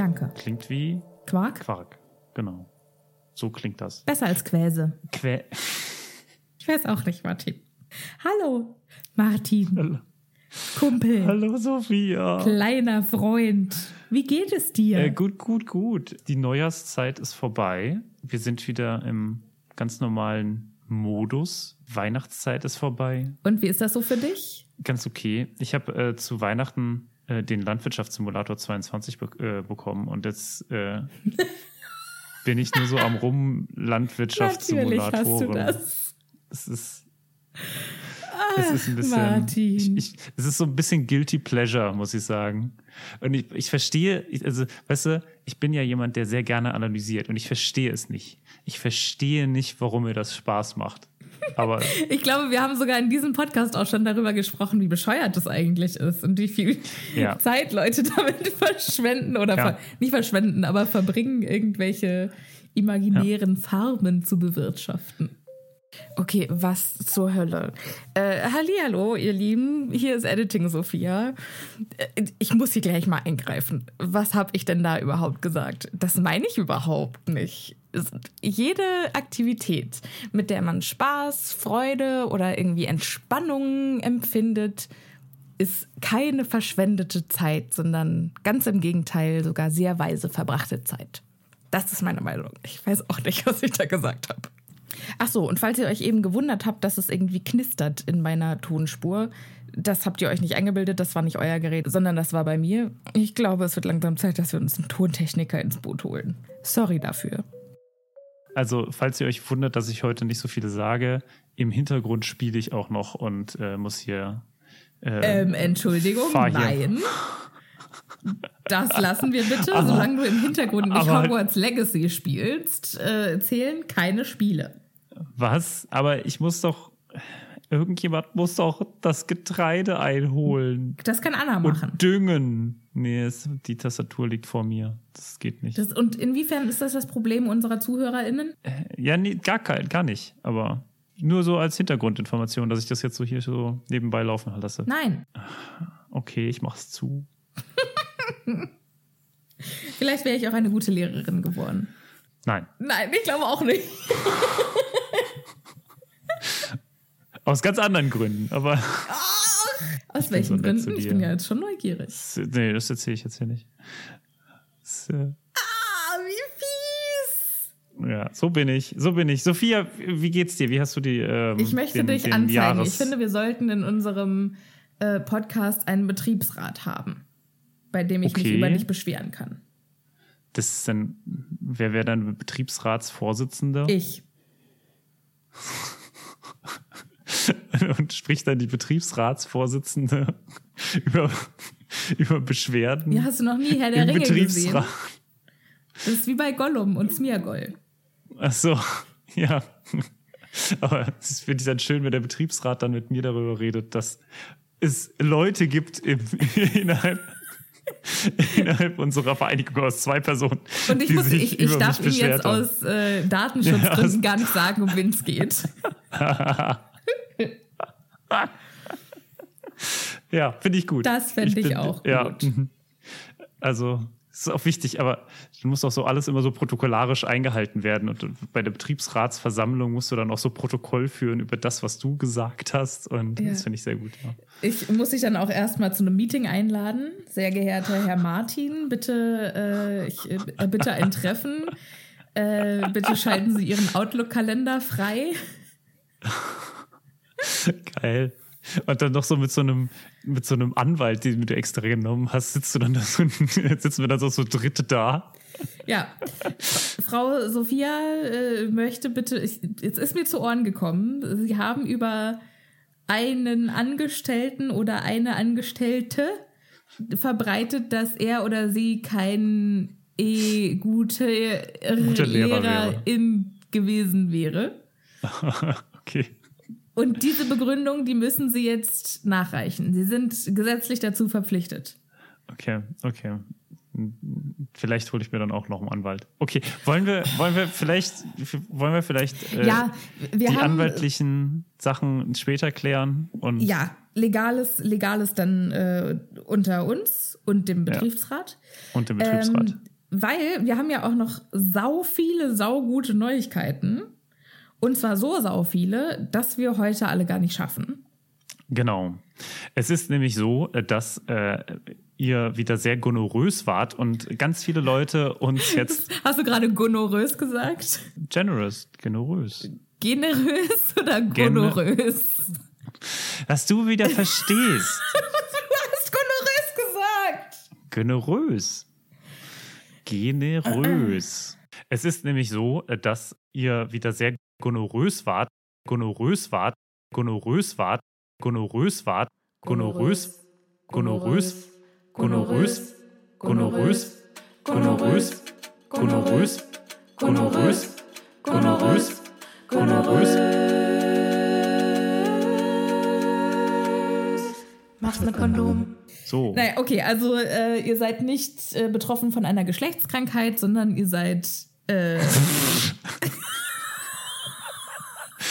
Danke. Klingt wie Quark? Quark. Genau. So klingt das. Besser als Quäse. Quä Ich weiß auch nicht, Martin. Hallo, Martin. Hallo. Kumpel. Hallo Sophia. Kleiner Freund. Wie geht es dir? Äh, gut, gut, gut. Die Neujahrszeit ist vorbei. Wir sind wieder im ganz normalen Modus. Weihnachtszeit ist vorbei. Und wie ist das so für dich? Ganz okay. Ich habe äh, zu Weihnachten äh, den Landwirtschaftssimulator 22 be äh, bekommen und jetzt äh, bin ich nur so am rum Landwirtschaftssimulatoren. Natürlich hast du das. Es ist es ist ein bisschen. Martin. Ich, ich, es ist so ein bisschen guilty pleasure, muss ich sagen. Und ich, ich verstehe, also, weißt du, ich bin ja jemand, der sehr gerne analysiert und ich verstehe es nicht. Ich verstehe nicht, warum mir das Spaß macht. Aber Ich glaube, wir haben sogar in diesem Podcast auch schon darüber gesprochen, wie bescheuert das eigentlich ist und wie viel Ja. Zeit Leute damit verschwenden oder Ja. ver nicht verschwenden, aber verbringen, irgendwelche imaginären Farmen zu bewirtschaften. Okay, was zur Hölle? Äh, Hallihallo, ihr Lieben, hier ist Editing Sophia. Äh, Ich muss hier gleich mal eingreifen. Was habe ich denn da überhaupt gesagt? Das meine ich überhaupt nicht. Jede Aktivität, mit der man Spaß, Freude oder irgendwie Entspannung empfindet, ist keine verschwendete Zeit, sondern ganz im Gegenteil sogar sehr weise verbrachte Zeit. Das ist meine Meinung. Ich weiß auch nicht, was ich da gesagt habe. Ach so, und falls ihr euch eben gewundert habt, dass es irgendwie knistert in meiner Tonspur, das habt ihr euch nicht eingebildet, das war nicht euer Gerät, sondern das war bei mir. Ich glaube, es wird langsam Zeit, dass wir uns einen Tontechniker ins Boot holen. Sorry dafür. Also, falls ihr euch wundert, dass ich heute nicht so viele sage, im Hintergrund spiele ich auch noch und äh, muss hier. Äh, Ähm, Entschuldigung, nein. Das lassen wir bitte, solange du im Hintergrund nicht aber- Hogwarts Legacy spielst, äh, zählen keine Spiele. Was? Aber ich muss doch. Irgendjemand muss doch das Getreide einholen Das kann Anna machen. und düngen. Nee, es, die Tastatur liegt vor mir. Das geht nicht. Das, und inwiefern ist das das Problem unserer ZuhörerInnen? Ja, nee, gar, kein, gar nicht. Aber nur so als Hintergrundinformation, dass ich das jetzt so hier so nebenbei laufen lasse. Nein. Okay, ich mach's zu. Vielleicht wäre ich auch eine gute Lehrerin geworden. Nein. Nein, ich glaube auch nicht. Aus ganz anderen Gründen. Aber Aus so welchen zu Gründen? Ich bin ja jetzt schon neugierig. das, nee, das erzähle ich jetzt hier nicht. Das, äh, Ah, wie fies! ja, so bin ich. So bin ich. Sophia, wie geht's dir? Wie hast du die. Ähm, Ich möchte den, dich den anzeigen. Jahres Ich finde, wir sollten in unserem äh, Podcast einen Betriebsrat haben, bei dem ich mich Okay. über dich beschweren kann. das ist dann. Wer wäre dann Betriebsratsvorsitzender? Ich. Und spricht dann die Betriebsratsvorsitzende über, über Beschwerden Ja, hast du noch nie Herr der Ringe gesehen? Das ist wie bei Gollum und Smeargol. Ach so, ja. Aber das finde ich dann schön, wenn der Betriebsrat dann mit mir darüber redet, dass es Leute gibt im, innerhalb, innerhalb unserer Vereinigung aus zwei Personen, Und ich, muss, ich, ich darf beschwert jetzt haben. aus äh, Datenschutzgründen Ja, aus- gar nicht sagen, um wen es geht. Ja, finde ich gut. Das fänd ich bin- auch ja, gut. mhm. Also, ist auch wichtig, aber du musst auch so alles immer so protokollarisch eingehalten werden. Und bei der Betriebsratsversammlung musst du dann auch so Protokoll führen über das, was du gesagt hast. Und ja. das finde ich sehr gut. Ja. Ich muss dich dann auch erstmal zu einem Meeting einladen. Sehr geehrter Herr Martin, bitte, äh, ich, äh, bitte ein Treffen. Äh, bitte schalten Sie Ihren Outlook-Kalender frei. Geil. Und dann noch so mit so einem, mit so einem Anwalt, den du extra genommen hast, sitzt du dann da so, sitzen wir dann so, so dritte da. Ja. Frau Sophia äh, möchte bitte, ich, jetzt ist mir zu Ohren gekommen, Sie haben über einen Angestellten oder eine Angestellte verbreitet, dass er oder sie kein eh gute, gute Lehrerin gewesen wäre. okay. Und diese Begründung, die müssen Sie jetzt nachreichen. Sie sind gesetzlich dazu verpflichtet. Okay, okay. Vielleicht hole ich mir dann auch noch einen Anwalt. Okay, wollen wir, wollen wir vielleicht, wollen wir vielleicht äh, ja, wir die haben, anwaltlichen Sachen später klären? Und ja, legales, legales dann äh, unter uns und dem Betriebsrat. Ja, und dem Betriebsrat. Ähm, weil wir haben ja auch noch sau viele, sau gute Neuigkeiten. Und zwar so sau viele, dass wir heute alle gar nicht schaffen. Genau. Es ist nämlich so, dass äh, ihr wieder sehr gonorös wart und ganz viele Leute uns jetzt. Hast du gerade gonorös gesagt? Generous, generös. Generös oder gonorös? Dass du wieder verstehst. du hast gonorös gesagt. Generös. Generös. Es ist nämlich so, dass ihr wieder sehr gonorös wart, gonorös wart, gonorös wart, gonorös wart, gonorös, gonorös, gonorös, gonorös, gonorös, gonorös, gonorös, gonorös, gonorös. Mach's mit Kondom. So. Naja, okay, also äh, ihr seid nicht äh, betroffen von einer Geschlechtskrankheit, sondern ihr seid äh,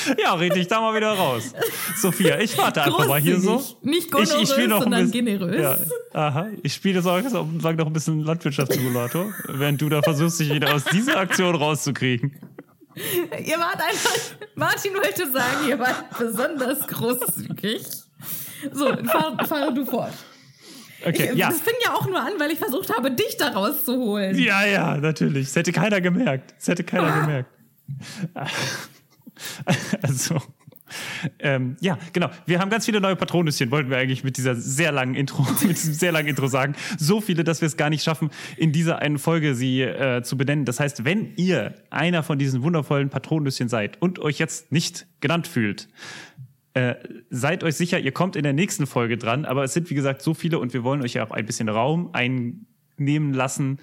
Ja, red dich da mal wieder raus. Sophia, ich warte einfach mal hier so. Nicht gonorös, ich, ich noch sondern bisschen, generös. Ja, aha, ich spiele so lang noch ein bisschen Landwirtschaftssimulator, während du da versuchst, dich wieder aus dieser Aktion rauszukriegen. Ihr wart einfach, Martin wollte sagen, ihr wart besonders großzügig. So, fahr, fahre du fort. Okay, ich, ja. Das fing ja auch nur an, weil ich versucht habe, dich da rauszuholen. Ja, ja, natürlich. Das hätte keiner gemerkt. Das hätte keiner ah. gemerkt. also. Ähm, ja, genau. Wir haben ganz viele neue Patronüschen, wollten wir eigentlich mit dieser sehr langen Intro, mit diesem sehr langen Intro sagen. So viele, dass wir es gar nicht schaffen, in dieser einen Folge sie äh, zu benennen. Das heißt, wenn ihr einer von diesen wundervollen Patronüschen seid und euch jetzt nicht genannt fühlt, äh, seid euch sicher, ihr kommt in der nächsten Folge dran. Aber es sind, wie gesagt, so viele und wir wollen euch ja auch ein bisschen Raum einnehmen lassen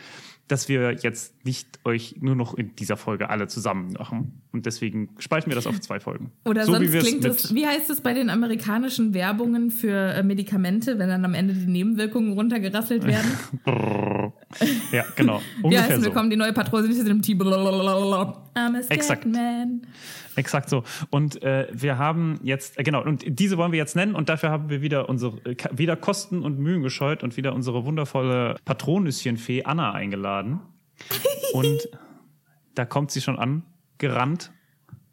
dass wir jetzt nicht euch nur noch in dieser Folge alle zusammen machen. Und deswegen spalten wir das auf zwei Folgen. Oder so sonst wie klingt es, wie heißt es bei den amerikanischen Werbungen für äh, Medikamente, wenn dann am Ende die Nebenwirkungen runtergerasselt werden? ja, genau. Wie heißt es, so. wir kommen die neue Patrone mit dem T. I'm a Exakt. Man. Exakt so. Und äh, wir haben jetzt, äh, genau, und diese wollen wir jetzt nennen und dafür haben wir wieder unsere, äh, wieder Kosten und Mühen gescheut und wieder unsere wundervolle Patronüschenfee Anna eingeladen. und da kommt sie schon an, gerannt.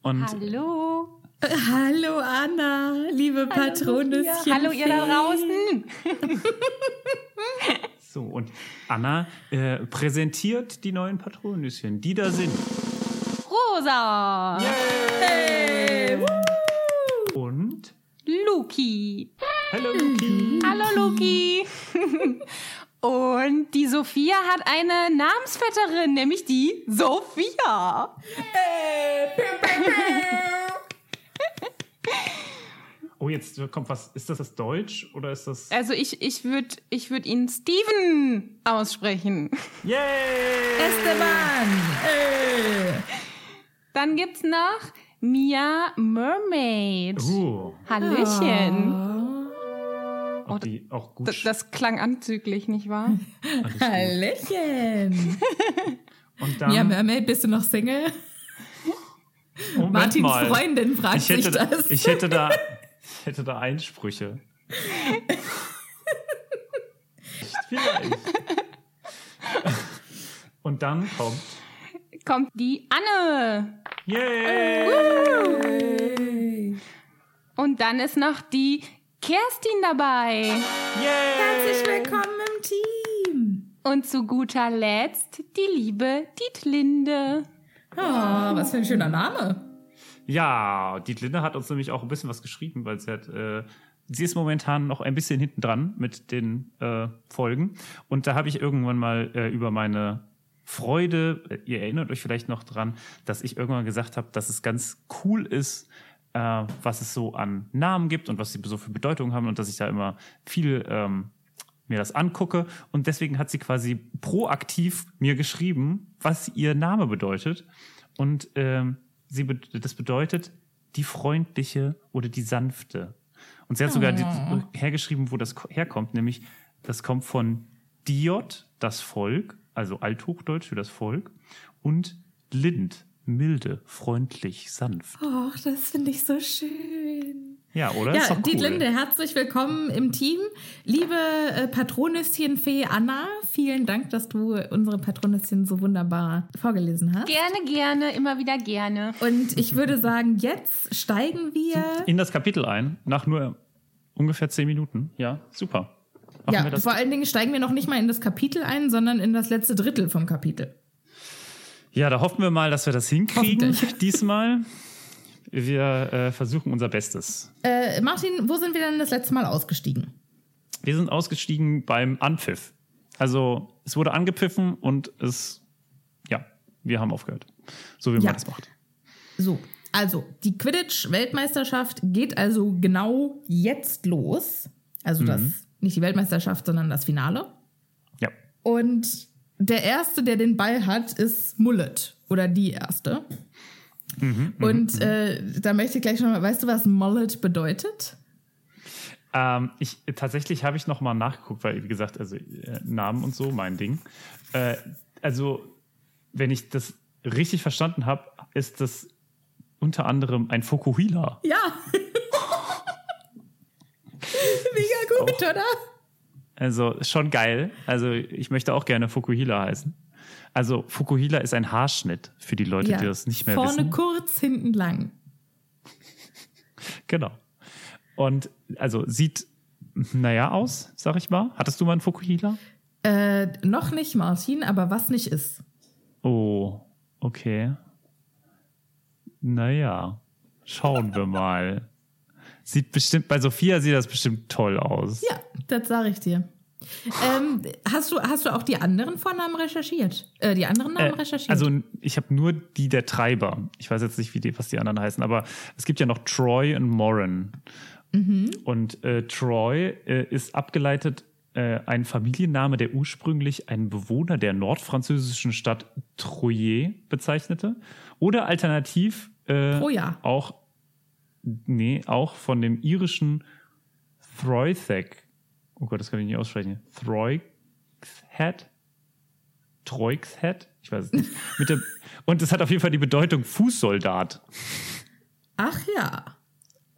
Und Hallo. Hallo Anna, liebe Patronüschen. Hallo ihr da draußen. so, und Anna äh, präsentiert die neuen Patronüschen, die da sind. Rosa. Yay! Und Luki. Hallo Luki. Hallo Luki. Und die Sophia hat eine Namensvetterin, nämlich die Sophia. oh, jetzt kommt was. Ist das das Deutsch oder ist das. Also, ich, ich würde ich würd ihn Steven aussprechen. Yay! Esteban! Hey. Dann gibt's noch Mia Mermaid. Uh. Hallöchen. Oh, die auch gut. Das, das klang anzüglich, nicht wahr? Hallöchen. Und dann, Mia Mermaid, bist du noch Single? Moment Martins mal. Freundin fragt ich hätte, sich das. Ich hätte da, ich hätte da Einsprüche. Vielleicht. Und dann kommt. Kommt die Anne. Yay! Und dann ist noch die Kerstin dabei. Yay! Herzlich willkommen im Team. Und zu guter Letzt die liebe Dietlinde. Ah, was für ein schöner Name. Ja, Dietlinde hat uns nämlich auch ein bisschen was geschrieben, weil sie hat, äh, sie ist momentan noch ein bisschen hinten dran mit den äh, Folgen. Und da habe ich irgendwann mal äh, über meine Freude, äh, ihr erinnert euch vielleicht noch dran, dass ich irgendwann gesagt habe, dass es ganz cool ist, äh, was es so an Namen gibt und was sie so für Bedeutung haben und dass ich da immer viel ähm, mir das angucke. Und deswegen hat sie quasi proaktiv mir geschrieben, was ihr Name bedeutet. Und ähm, sie be das bedeutet die freundliche oder die sanfte. Und sie hat sogar die, hergeschrieben, wo das ko- herkommt, nämlich das kommt von Diot, das Volk, also Althochdeutsch für das Volk, und Lind, milde, freundlich, sanft. Och, das finde ich so schön. Ja, oder? Ist Ja, doch cool. Dietlinde, herzlich willkommen im Team. Liebe äh, Patronisschenfee Anna, vielen Dank, dass du unsere Patronisschen so wunderbar vorgelesen hast. Gerne, gerne, immer wieder gerne. Und ich würde sagen, jetzt steigen wir. In das Kapitel ein, nach nur ungefähr zehn Minuten. Ja, super. Machen Ja, wir das? vor allen Dingen steigen wir noch nicht mal in das Kapitel ein, sondern in das letzte Drittel vom Kapitel. Ja, da hoffen wir mal, dass wir das hinkriegen diesmal. Wir äh, versuchen unser Bestes. Äh, Martin, wo sind wir denn das letzte Mal ausgestiegen? Wir sind ausgestiegen beim Anpfiff. Also es wurde angepfiffen und es, ja, wir haben aufgehört. So wie man Ja. das macht. So, also die Quidditch-Weltmeisterschaft geht also genau jetzt los. Also das, nicht die Weltmeisterschaft, sondern das Finale. Ja. Und der Erste, der den Ball hat, ist Mullet. Oder die Erste. Und äh, da möchte ich gleich schon mal, weißt du, was Mullet bedeutet? Ähm, ich, tatsächlich habe ich noch mal nachgeguckt, weil, wie gesagt, also äh, Namen und so, mein Ding. Äh, also, wenn ich das richtig verstanden habe, ist das unter anderem ein Fokuhila. Ja. Mega gut, oder? Also schon geil. Also ich möchte auch gerne Fukuhila heißen. Also Fukuhila ist ein Haarschnitt für die Leute, die das nicht mehr Vorne wissen. kurz, hinten lang. Genau. Und also sieht naja aus, sag ich mal. Hattest du mal einen Fukuhila? Äh, noch nicht, Martin, aber was nicht ist. Oh, okay. Naja, schauen wir mal. Sieht bestimmt, bei Sophia sieht das bestimmt toll aus. Ja, das sage ich dir. Ähm, hast, du, hast du auch die anderen Vornamen recherchiert? Äh, die anderen Namen Äh, recherchiert? Also ich habe nur die der Treiber. Ich weiß jetzt nicht, wie die, was die anderen heißen, aber es gibt ja noch Troy und Moran. Mhm. Und äh, Troy äh, ist abgeleitet äh, ein Familienname, der ursprünglich einen Bewohner der nordfranzösischen Stadt Troyes bezeichnete. Oder alternativ äh, auch, nee, auch von dem irischen Throithek. Oh Gott, das kann ich nicht aussprechen. Throixhead? Troixhead? Ich weiß es nicht. Mit dem, und es hat auf jeden Fall die Bedeutung Fußsoldat. Ach ja.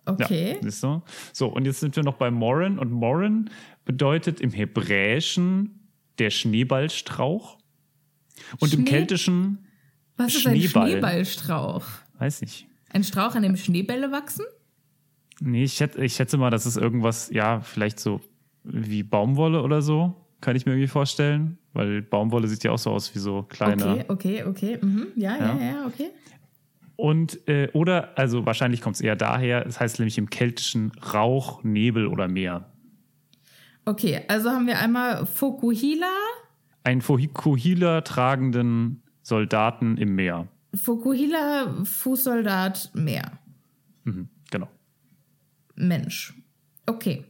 Okay. Ja, so. So, und jetzt sind wir noch bei Moran. Und Moran bedeutet im Hebräischen der Schneeballstrauch. Und im Schnee- Keltischen, was ist ein Schneeball. Schneeballstrauch? weiß nicht. Ein Strauch, an dem Schneebälle wachsen? Nee, ich schätze, ich schätze mal, das ist irgendwas, ja, vielleicht so wie Baumwolle oder so. Kann ich mir irgendwie vorstellen. Weil Baumwolle sieht ja auch so aus wie so kleine. Okay, okay, okay. Mhm. Ja, ja, Ja. ja, okay. Und, äh, oder, also wahrscheinlich kommt es eher daher, es heißt nämlich im Keltischen Rauch, Nebel oder Meer. Okay, also haben wir einmal Fokuhila. Ein Fukuhila tragenden Soldaten im Meer. Fokuhila, Fußsoldat, Meer. Mhm, genau. Mensch. Okay.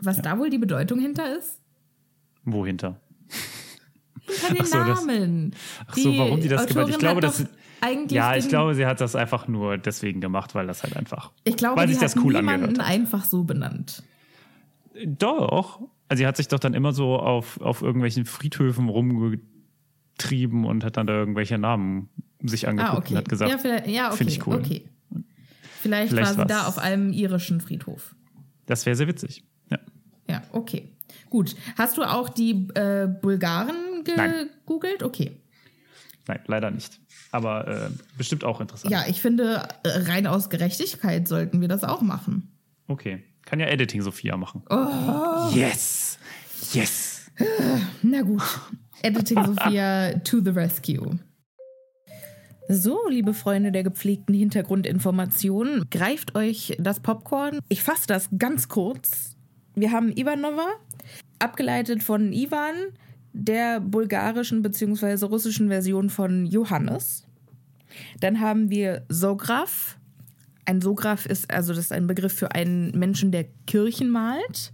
Was da wohl die Bedeutung hinter ist? Wohinter? Hinter den Ach so, das- Namen. Ach so, warum die das gemacht? Ich Autorin glaube, hat das eigentlich Ja, ich glaube, sie hat das einfach nur deswegen gemacht, weil das halt einfach. ich glaube, weil die sich das hat cool niemanden angehört hat. einfach so benannt. Doch. Also sie hat sich doch dann immer so auf, auf irgendwelchen Friedhöfen rumgetrieben und hat dann da irgendwelche Namen sich angeguckt Ah, okay. und hat gesagt, ja, ja, okay. finde ich cool. Okay. Vielleicht, Vielleicht war sie da auf einem irischen Friedhof. das wäre sehr witzig. Ja. Ja, okay. Gut. Hast du auch die äh, Bulgaren gegoogelt? Okay. Nein, leider nicht. Aber äh, bestimmt auch interessant. Ja, ich finde, äh, rein aus Gerechtigkeit sollten wir das auch machen. Okay. Kann ja Editing Sophia machen. Oh. Yes! Yes! Na gut. Editing Sophia to the rescue. So, liebe Freunde der gepflegten Hintergrundinformationen, greift euch das Popcorn. Ich fasse das ganz kurz. Wir haben Ivanova, abgeleitet von Ivan, der bulgarischen bzw. russischen Version von Johannes. Dann haben wir Sograf. Ein Sograf ist also das ist ein Begriff für einen Menschen, der Kirchen malt.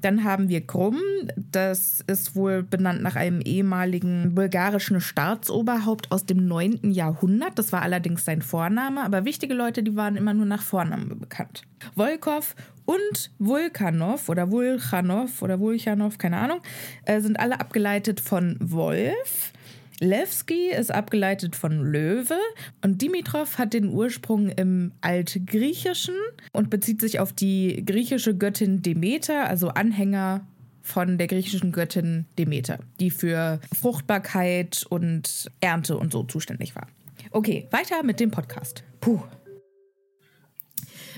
Dann haben wir Krumm, das ist wohl benannt nach einem ehemaligen bulgarischen Staatsoberhaupt aus dem 9. Jahrhundert. Das war allerdings sein Vorname, aber wichtige Leute, die waren immer nur nach Vornamen bekannt. Volkov und Vulkanov oder Vulchanov oder Vulchanov, keine Ahnung, äh, sind alle abgeleitet von Wolf. Levski ist abgeleitet von Löwe und Dimitrov hat den Ursprung im Altgriechischen und bezieht sich auf die griechische Göttin Demeter, also Anhänger von der griechischen Göttin Demeter, die für Fruchtbarkeit und Ernte und so zuständig war. Okay, weiter mit dem Podcast. Puh.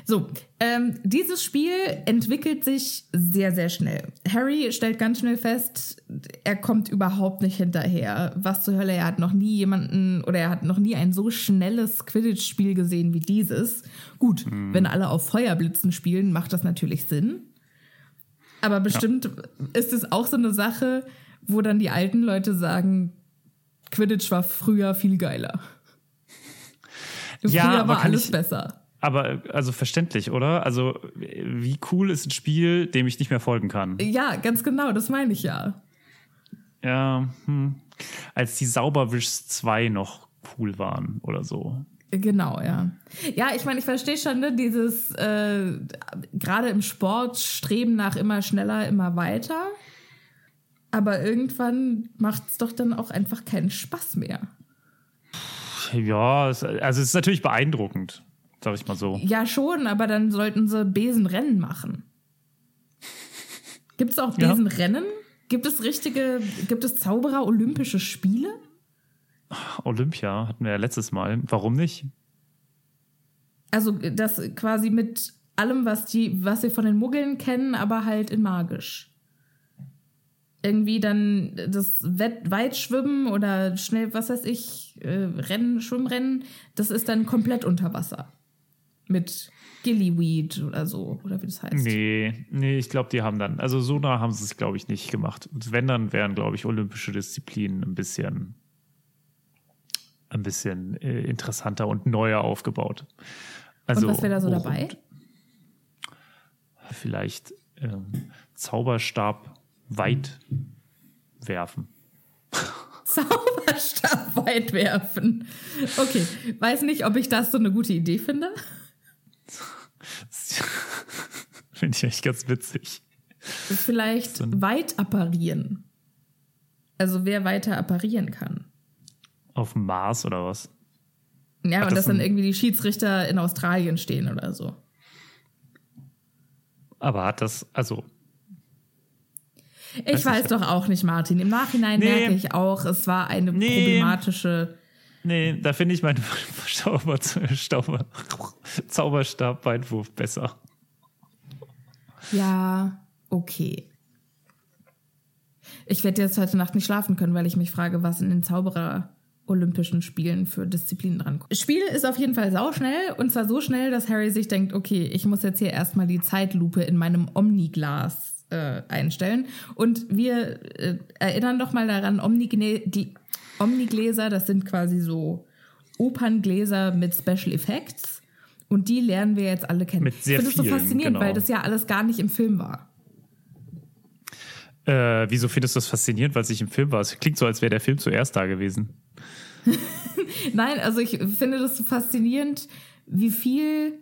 So, ähm, dieses Spiel entwickelt sich sehr, sehr schnell. Harry stellt ganz schnell fest, er kommt überhaupt nicht hinterher. Was zur Hölle, er hat noch nie jemanden oder er hat noch nie ein so schnelles Quidditch-Spiel gesehen wie dieses. Gut, hm. wenn alle auf Feuerblitzen spielen, macht das natürlich Sinn. Aber bestimmt ja. ist es auch so eine Sache, wo dann die alten Leute sagen, Quidditch war früher viel geiler. Früher ja, war alles ich, besser. Aber also verständlich, oder? Also wie cool ist ein Spiel, dem ich nicht mehr folgen kann? Ja, ganz genau, das meine ich ja. Ja, hm. als die Sauberwischs 2 noch cool waren oder so. Genau, ja. Ja, ich meine, ich verstehe schon, ne, dieses äh, gerade im Sport streben nach immer schneller, immer weiter. Aber irgendwann macht es doch dann auch einfach keinen Spaß mehr. Ja, also es ist natürlich beeindruckend sag ich mal so. Ja, schon, aber dann sollten sie Besenrennen machen. Gibt es auch Besenrennen? Ja. Gibt es richtige, gibt es Zauberer-Olympische Spiele? Olympia hatten wir ja letztes Mal. Warum nicht? Also, das quasi mit allem, was die, was wir von den Muggeln kennen, aber halt in magisch. Irgendwie dann das Wett Weitschwimmen oder schnell, was weiß ich, äh, Rennen, Schwimmrennen, das ist dann komplett unter Wasser mit Gillyweed oder so, oder wie das heißt. Nee, nee, ich glaube, die haben dann, also so nah haben sie es, glaube ich, nicht gemacht. Und wenn, dann wären, glaube ich, olympische Disziplinen ein bisschen, ein bisschen äh, interessanter und neuer aufgebaut. Also, und was wäre da so dabei? Vielleicht ähm, Zauberstab weit werfen. Zauberstab weit werfen. Okay, weiß nicht, ob ich das so eine gute Idee finde. Finde ich echt ganz witzig. Vielleicht so weit apparieren. Also wer weiter apparieren kann. Auf dem Mars oder was? Ja, Hat und das dass dann irgendwie die Schiedsrichter in Australien stehen oder so. Aber hat das, also. Ich weiß nicht. doch auch nicht, Martin. Im Nachhinein nee. merke ich auch, es war eine nee. problematische Nee, da finde ich meinen Zauber, Zauber, Zauberstab-Weitwurf besser. Ja, okay. Ich werde jetzt heute Nacht nicht schlafen können, weil ich mich frage, was in den Zauberer Olympischen Spielen für Disziplinen drankommt. Spiel ist auf jeden Fall sauschnell und zwar so schnell, dass Harry sich denkt, okay, ich muss jetzt hier erstmal die Zeitlupe in meinem Omniglas äh, einstellen. Und wir äh, erinnern doch mal daran, Omnigne Omnigläser, das sind quasi so Operngläser mit Special Effects. Und die lernen wir jetzt alle kennen. Mit sehr ich finde das so faszinierend, genau. weil das ja alles gar nicht im Film war. Äh, wieso findest du das faszinierend, weil es nicht im Film war? Es klingt so, als wäre der Film zuerst da gewesen. Nein, also ich finde das so faszinierend, wie viel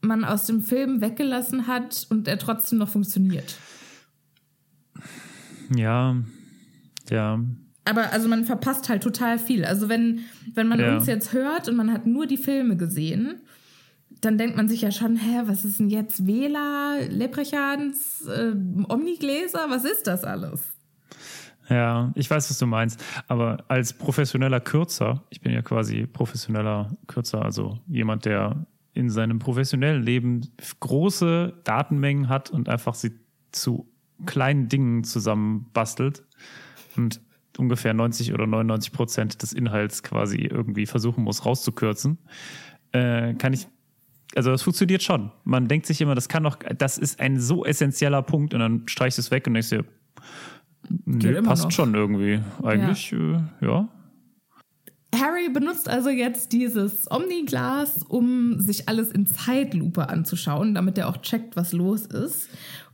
man aus dem Film weggelassen hat und er trotzdem noch funktioniert. Ja, ja aber also man verpasst halt total viel. Also wenn, wenn man ja. uns jetzt hört und man hat nur die Filme gesehen, dann denkt man sich ja schon, hä, was ist denn jetzt Vela, Leprechans, äh, Omnigläser, was ist das alles? Ja, ich weiß, was du meinst. Aber als professioneller Kürzer, ich bin ja quasi professioneller Kürzer, also jemand, der in seinem professionellen Leben große Datenmengen hat und einfach sie zu kleinen Dingen zusammenbastelt und ungefähr 90 oder 99 Prozent des Inhalts quasi irgendwie versuchen muss rauszukürzen, äh, kann ich also das funktioniert schon. Man denkt sich immer, das kann doch, das ist ein so essentieller Punkt und dann streichst du es weg und denkst dir, nee, passt noch. schon irgendwie. Eigentlich, ja. Äh, ja. Harry benutzt also jetzt dieses Omniglas, um sich alles in Zeitlupe anzuschauen, damit er auch checkt, was los ist.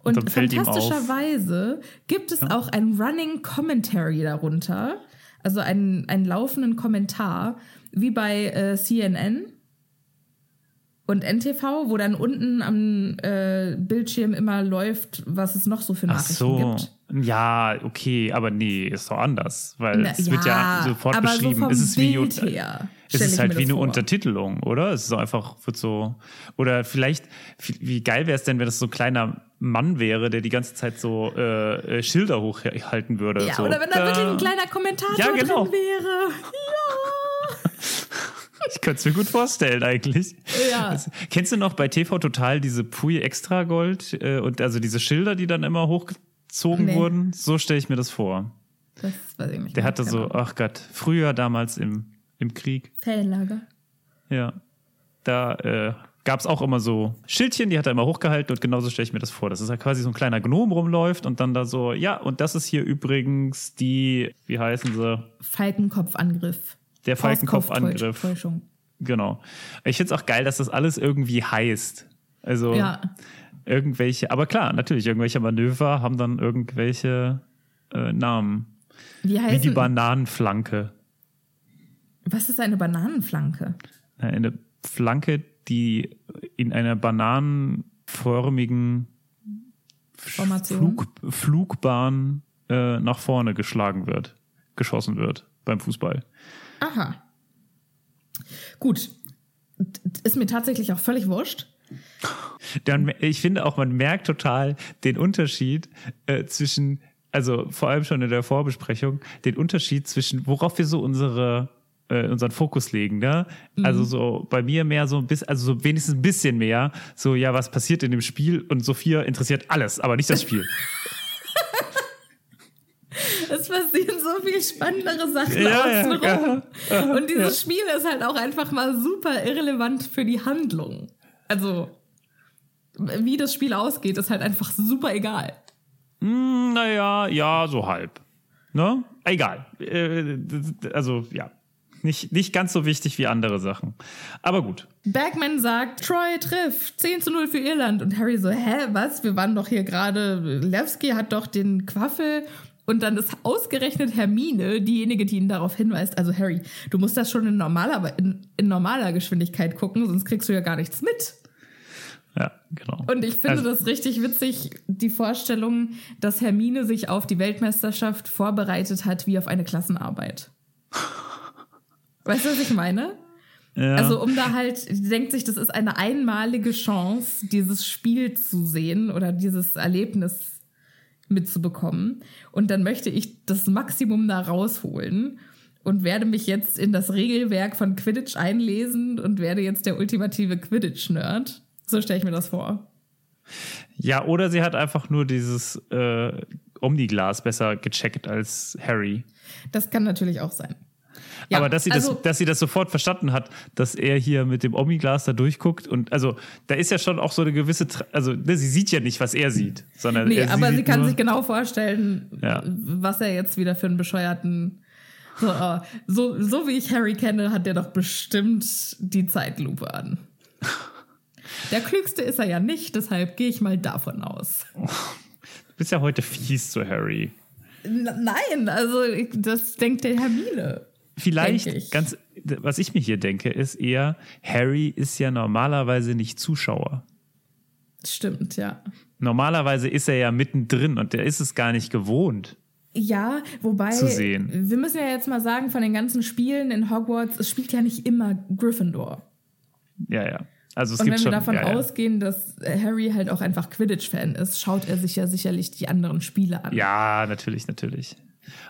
Und, und fantastischerweise gibt es ja. auch ein Running Commentary darunter, also einen, einen laufenden Kommentar, wie bei äh, CNN und NTV, wo dann unten am äh, Bildschirm immer läuft, was es noch so für Nachrichten so. gibt. Ja, okay, aber nee, ist doch anders, weil Na, es ja, wird ja sofort beschrieben. So es ist wie her, es ist halt wie eine vor. Untertitelung, oder? Es ist so einfach wird so oder vielleicht wie geil wäre es denn, wenn das so ein kleiner Mann wäre, der die ganze Zeit so äh, äh Schilder hochhalten würde. Ja, so. oder wenn da wirklich ein kleiner Kommentator ja, genau. drin wäre. Ja. Ich könnte es mir gut vorstellen, eigentlich. Ja. Also, kennst du noch bei TV Total diese Pui Extra Gold äh, und also diese Schilder, die dann immer hochgezogen nee. wurden? So stelle ich mir das vor. Das weiß ich nicht. Der hatte so, ach Gott, früher damals im, im Krieg. Ferienlager. Ja. Da äh, gab es auch immer so Schildchen, die hat er immer hochgehalten und genauso stelle ich mir das vor. dass es halt quasi so ein kleiner Gnom rumläuft und dann da so, ja, und das ist hier übrigens die, wie heißen sie? Falkenkopfangriff. Der Falkenkopfangriff. Genau. Ich finde es auch geil, dass das alles irgendwie heißt. Also ja. irgendwelche, aber klar, natürlich, irgendwelche Manöver haben dann irgendwelche äh, Namen. Wie, heißen, Wie die Bananenflanke. Was ist eine Bananenflanke? Eine Flanke, die in einer bananenförmigen Flug, Flugbahn äh, nach vorne geschlagen wird, geschossen wird beim Fußball. Aha. Gut. Ist mir tatsächlich auch völlig wurscht. Dann, ich finde auch, man merkt total den Unterschied äh, zwischen, also vor allem schon in der Vorbesprechung, den Unterschied zwischen, worauf wir so unsere äh, unseren Fokus legen, ne? Mhm. Also so bei mir mehr so ein bisschen, also so wenigstens ein bisschen mehr, so ja, was passiert in dem Spiel und Sophia interessiert alles, aber nicht das Spiel. Es passieren so viel spannendere Sachen ja, außenrum. Ja, ja. Und dieses Spiel ist halt auch einfach mal super irrelevant für die Handlung. Also, wie das Spiel ausgeht, ist halt einfach super egal. Hm, naja, ja, so halb. Ne? Egal. Äh, also, ja. Nicht, nicht ganz so wichtig wie andere Sachen. Aber gut. Bergman sagt, Troy trifft 10 zu 0 für Irland. Und Harry so, hä, was? Wir waren doch hier gerade, Lewski hat doch den Quaffel und dann ist ausgerechnet Hermine diejenige, die ihn darauf hinweist. Also Harry, du musst das schon in normaler, in, in normaler Geschwindigkeit gucken, sonst kriegst du ja gar nichts mit. Ja, genau. Und ich finde also, das richtig witzig, die Vorstellung, dass Hermine sich auf die Weltmeisterschaft vorbereitet hat wie auf eine Klassenarbeit. weißt du, was ich meine? Ja. Also um da halt, denkt sich, das ist eine einmalige Chance, dieses Spiel zu sehen oder dieses Erlebnis mitzubekommen. Und dann möchte ich das Maximum da rausholen und werde mich jetzt in das Regelwerk von Quidditch einlesen und werde jetzt der ultimative Quidditch-Nerd. So stelle ich mir das vor. Ja, oder sie hat einfach nur dieses äh, Omniglas besser gecheckt als Harry. Das kann natürlich auch sein. Ja, aber dass sie, also, das, dass sie das sofort verstanden hat, dass er hier mit dem Omniglas da durchguckt und also da ist ja schon auch so eine gewisse, also ne, sie sieht ja nicht, was er sieht, sondern nee, er, aber sie kann nur, sich genau vorstellen, ja. was er jetzt wieder für einen bescheuerten so, uh, so, so wie ich Harry kenne, hat der doch bestimmt die Zeitlupe an. Der klügste ist er ja nicht, deshalb gehe ich mal davon aus. Du bist ja heute fies zu Harry. Nein, also das denkt der Hermine. Vielleicht, ganz, was ich mir hier denke, ist eher, Harry ist ja normalerweise nicht Zuschauer. Stimmt, ja. Normalerweise ist er ja mittendrin und der ist es gar nicht gewohnt. Ja, wobei wir müssen ja jetzt mal sagen, von den ganzen Spielen in Hogwarts, es spielt ja nicht immer Gryffindor. Ja, ja. Also es und gibt wenn wir schon, davon ja, ja. ausgehen, dass Harry halt auch einfach Quidditch-Fan ist, schaut er sich ja sicherlich die anderen Spiele an. Ja, natürlich, natürlich.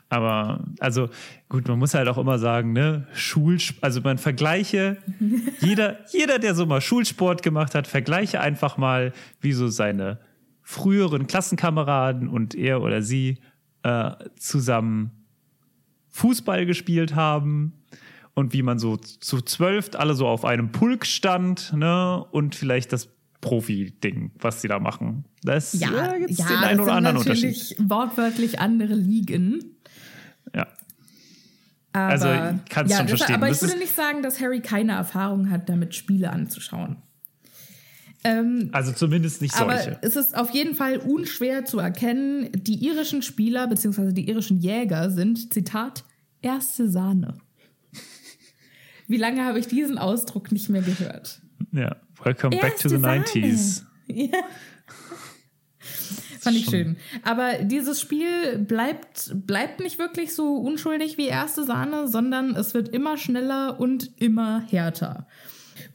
Aber, also, gut, man muss halt auch immer sagen, ne, Schul, also man vergleiche, jeder, jeder, der so mal Schulsport gemacht hat, vergleiche einfach mal, wie so seine früheren Klassenkameraden und er oder sie äh, zusammen Fußball gespielt haben und wie man so zu zwölf alle so auf einem Pulk stand, ne, und vielleicht das Profi-Ding, was sie da machen. Das Ja, äh, gibt's ja, den einen oder anderen natürlich Unterschied. wortwörtlich andere Ligen. Ja. Aber, Also, ich kann's ja, schon verstehen. Aber ich Das würde ist- nicht sagen, dass Harry keine Erfahrung hat, damit Spiele anzuschauen. Ähm, Also zumindest nicht aber solche. es ist auf jeden Fall unschwer zu erkennen, die irischen Spieler bzw. die irischen Jäger sind, Zitat, erste Sahne. Wie lange habe ich diesen Ausdruck nicht mehr gehört? Ja. Welcome back to the Sahne. 90s. Ja. Fand ich schön. Aber dieses Spiel bleibt, bleibt nicht wirklich so unschuldig wie erste Sahne, sondern es wird immer schneller und immer härter.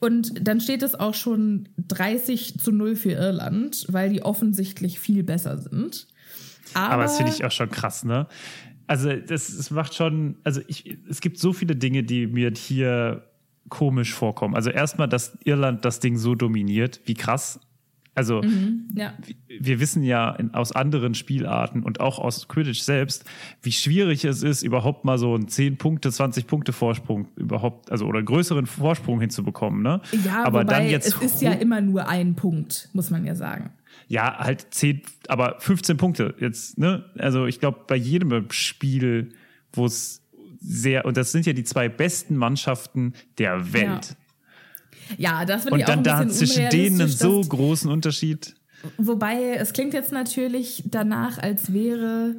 Und dann steht es auch schon 30 zu 0 für Irland, weil die offensichtlich viel besser sind. Aber, Aber das finde ich auch schon krass, ne? Also, das, das macht schon, also ich, es gibt so viele Dinge, die mir hier komisch vorkommen. Also erstmal, dass Irland das Ding so dominiert, wie krass. Also ja. wir wissen ja aus anderen Spielarten und auch aus Quidditch selbst, wie schwierig es ist, überhaupt mal so einen 10 Punkte, 20 Punkte Vorsprung überhaupt, also oder größeren Vorsprung hinzubekommen, ne? Ja, aber dann jetzt es ist ja immer nur ein Punkt, muss man ja sagen. Ja, halt 10, aber 15 Punkte jetzt, ne? Also ich glaube, bei jedem Spiel, wo es sehr, und das sind ja die zwei besten Mannschaften der Welt. Ja, das finde ich Und auch dann ein da bisschen zwischen denen einen so großen Unterschied. Wobei, es klingt jetzt natürlich danach, als wäre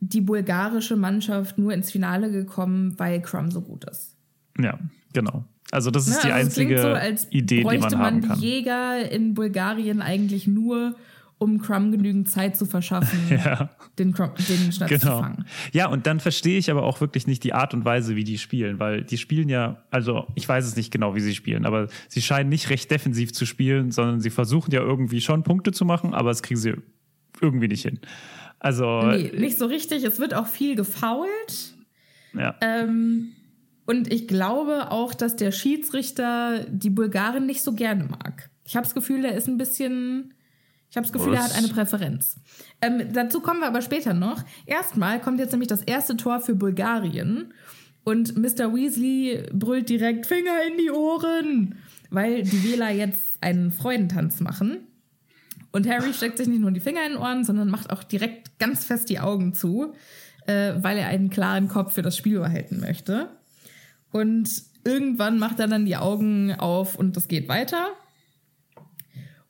die bulgarische Mannschaft nur ins Finale gekommen, weil Crumb so gut ist. Ja, genau. Also das ist Ne? die Also klingt einzige so, als Idee, die bräuchte man haben die kann. Jäger in Bulgarien eigentlich nur, um Crumb genügend Zeit zu verschaffen, Ja. den, Crumb, den Schnaps zu Genau. fangen. Ja, und dann verstehe ich aber auch wirklich nicht die Art und Weise, wie die spielen, weil die spielen ja, also ich weiß es nicht genau, wie sie spielen, aber sie scheinen nicht recht defensiv zu spielen, sondern sie versuchen ja irgendwie schon Punkte zu machen, aber das kriegen sie irgendwie nicht hin. Also, Nee, nicht so richtig. Es wird auch viel gefoult. ja. Ähm, und ich glaube auch, dass der Schiedsrichter die Bulgaren nicht so gerne mag. Ich habe das Gefühl, er ist ein bisschen. Ich habe das Gefühl, er Was? hat eine Präferenz. Ähm, dazu kommen wir aber später noch. Erstmal kommt jetzt nämlich das erste Tor für Bulgarien. Und Mr. Weasley brüllt direkt Finger in die Ohren, weil die Wähler jetzt einen Freudentanz machen. Und Harry steckt sich nicht nur die Finger in den Ohren, sondern macht auch direkt ganz fest die Augen zu, äh, weil er einen klaren Kopf für das Spiel behalten möchte. Und irgendwann macht er dann die Augen auf und das geht weiter.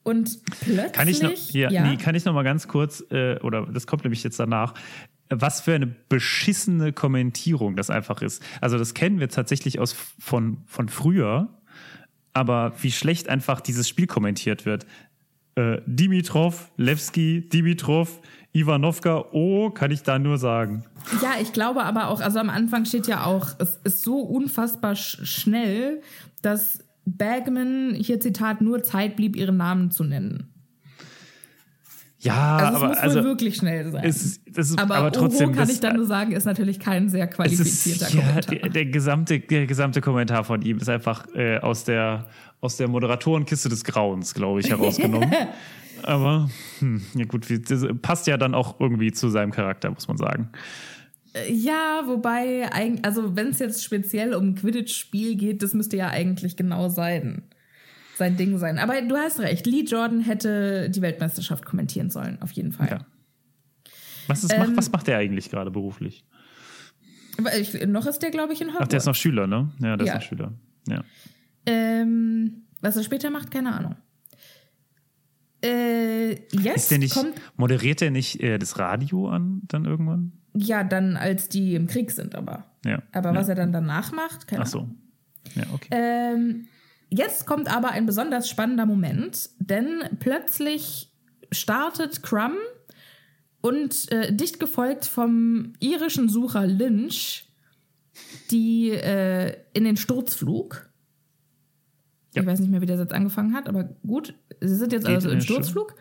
Und plötzlich. Kann ich noch, ja, ja, Nee, kann ich noch mal ganz kurz, äh, oder das kommt nämlich jetzt danach, was für eine beschissene Kommentierung das einfach ist. Also das kennen wir tatsächlich aus von, von früher, aber wie schlecht einfach dieses Spiel kommentiert wird. Äh, Dimitrov, Levski, Dimitrov, Ivanovka, oh, kann ich da nur sagen. Ja, ich glaube aber auch, also am Anfang steht ja auch, es ist so unfassbar sch schnell, dass Bagman, hier Zitat, nur Zeit blieb, ihren Namen zu nennen. Ja, Also es aber muss also, wirklich schnell sein. ist- ist, aber, aber, trotzdem, Oho kann das, ich dann nur sagen, ist natürlich kein sehr qualifizierter ist, ja, Kommentar. der, der, gesamte, der gesamte Kommentar von ihm ist einfach äh, aus, der, aus der Moderatorenkiste des Grauens, glaube ich, herausgenommen. Aber hm, ja gut, wie, das passt ja dann auch irgendwie zu seinem Charakter, muss man sagen. Ja, wobei, also wenn es jetzt speziell um Quidditch-Spiel geht, das müsste ja eigentlich genau sein. Sein Ding sein. Aber du hast recht, Lee Jordan hätte die Weltmeisterschaft kommentieren sollen, auf jeden Fall. Ja. Was, ist, Ähm, macht, was macht der eigentlich gerade beruflich? Ich, noch ist der, glaube ich, in Hogwarts. Ach, der ist noch Schüler, ne? Ja, der Ja. ist noch Schüler. Ja. Ähm, was er später macht, keine Ahnung. Äh, der nicht, kommt, moderiert der nicht äh, das Radio an dann irgendwann? ja, dann als die im Krieg sind, aber. Ja. Aber ja. was er dann danach macht, keine Ach Ahnung. so. Ja, okay. Ähm, jetzt kommt aber ein besonders spannender Moment, denn plötzlich startet Crumb und äh, dicht gefolgt vom irischen Sucher Lynch die äh, in den Sturzflug. Ja. Ich weiß nicht mehr, wie der Satz angefangen hat, aber gut. Sie sind jetzt Geht also im Sturzflug.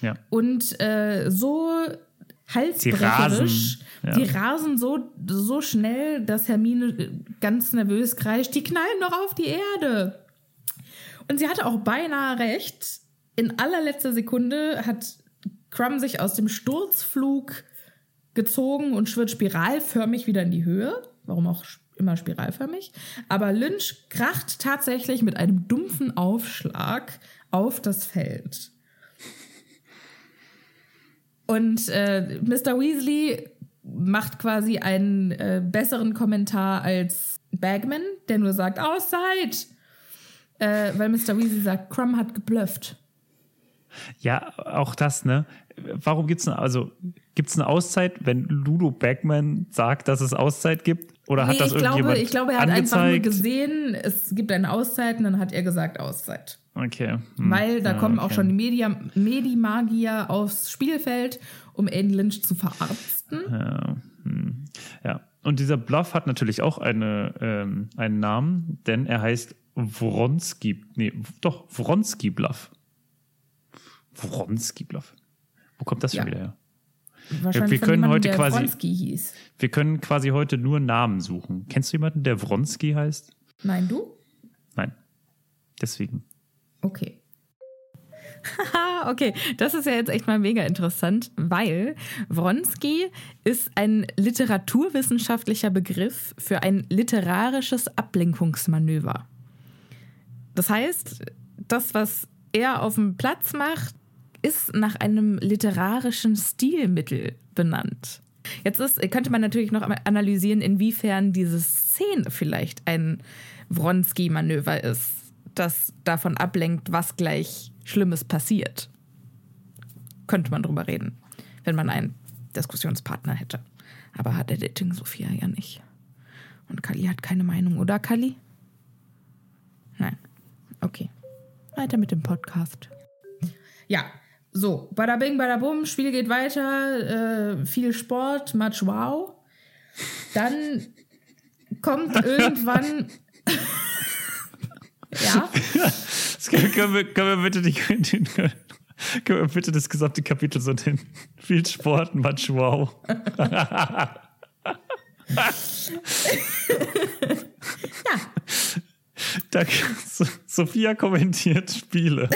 ja. Und äh, so halsbrecherisch. Die rasen, ja. Die rasen so, so schnell, dass Hermine ganz nervös kreischt, die knallen doch auf die Erde. Und sie hatte auch beinahe recht. In allerletzter Sekunde hat Crumb sich aus dem Sturzflug gezogen und schwirrt spiralförmig wieder in die Höhe. Warum auch immer spiralförmig. Aber Lynch kracht tatsächlich mit einem dumpfen Aufschlag auf das Feld. Und äh, Mr. Weasley macht quasi einen äh, besseren Kommentar als Bagman, der nur sagt, Auszeit! Äh, weil Mr. Weasley sagt, Crumb hat geblufft. Ja, auch das, ne? Warum gibt's eine, also gibt's eine Auszeit, wenn Ludo Bagman sagt, dass es Auszeit gibt? Oder hat Nee, das ich glaube, irgendjemand ich glaube, er hat einfach nur angezeigt? gesehen, es gibt eine Auszeit und dann hat er gesagt Auszeit. Okay. hm, Weil da ja, kommen auch okay. schon die Media, Medimagier aufs Spielfeld, um Aiden Lynch zu verarzten. Ja, hm. ja. Und dieser Bluff hat natürlich auch eine, ähm, einen Namen, denn er heißt Wronski. Nee, doch, Wronski Bluff. Wronski Bluff. Wo kommt das schon Ja. wieder her? Wahrscheinlich wir können heute der quasi- Wronski hieß. Wir können quasi heute nur Namen suchen. Kennst du jemanden, der Wronski heißt? Nein, du? Nein. Deswegen. Okay. Haha, okay, das ist ja jetzt echt mal mega interessant, weil Wronski ist ein literaturwissenschaftlicher Begriff für ein literarisches Ablenkungsmanöver. Das heißt, das, was er auf dem Platz macht, ist nach einem literarischen Stilmittel benannt. Jetzt ist, könnte man natürlich noch analysieren, inwiefern diese Szene vielleicht ein Wronski-Manöver ist, das davon ablenkt, was gleich Schlimmes passiert. Könnte man drüber reden, wenn man einen Diskussionspartner hätte. Aber hat Editing Sophia ja nicht. Und Kali hat keine Meinung, oder Kali? Nein. Okay. Weiter mit dem Podcast. Ja, so, bada bing, bada bum, Spiel geht weiter, äh, viel Sport, much wow. Dann kommt irgendwann. ja, Das können, wir, können wir bitte die, können wir bitte das gesamte Kapitel so nennen? Viel Sport, much wow. Danke. So, Sophia kommentiert Spiele.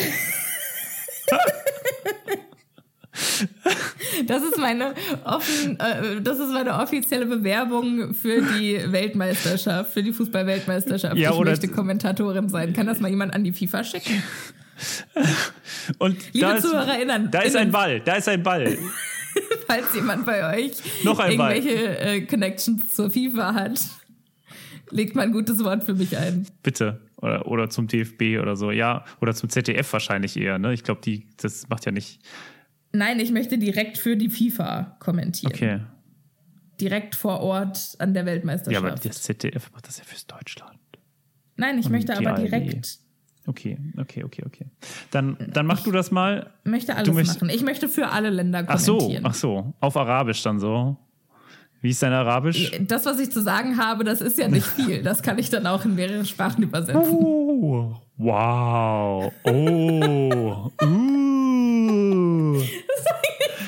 Das ist meine offen, äh, das ist meine offizielle Bewerbung für die Weltmeisterschaft, für die Fußball-Weltmeisterschaft. Ja, ich möchte Kommentatorin sein. Kann das mal jemand an die FIFA schicken? Und Liebe da ist, ZuhörerInnen, da ist ein Ball, da ist ein Ball. Falls jemand bei euch irgendwelche äh, Connections zur FIFA hat, legt mal ein gutes Wort für mich ein. Bitte. Oder, oder zum DFB oder so. Ja, oder zum ZDF wahrscheinlich eher. Ne? Ich glaube, die, das macht ja nicht. Nein, ich möchte direkt für die FIFA kommentieren. Okay. Direkt vor Ort an der Ja, Weltmeisterschaft. aber das ZDF macht das ja fürs Deutschland. Nein, ich Und möchte aber ARD. direkt, Okay, okay, okay, okay. Dann, dann mach du das mal. möchte alles Du möchtest- machen. Ich möchte für alle Länder Ach so, kommentieren. ach so. Auf Arabisch dann so. Wie ist dein Arabisch? Das, was ich zu sagen habe, das ist ja nicht viel. Das kann ich dann auch in mehrere Sprachen übersetzen. Oh, wow. Oh. Uh.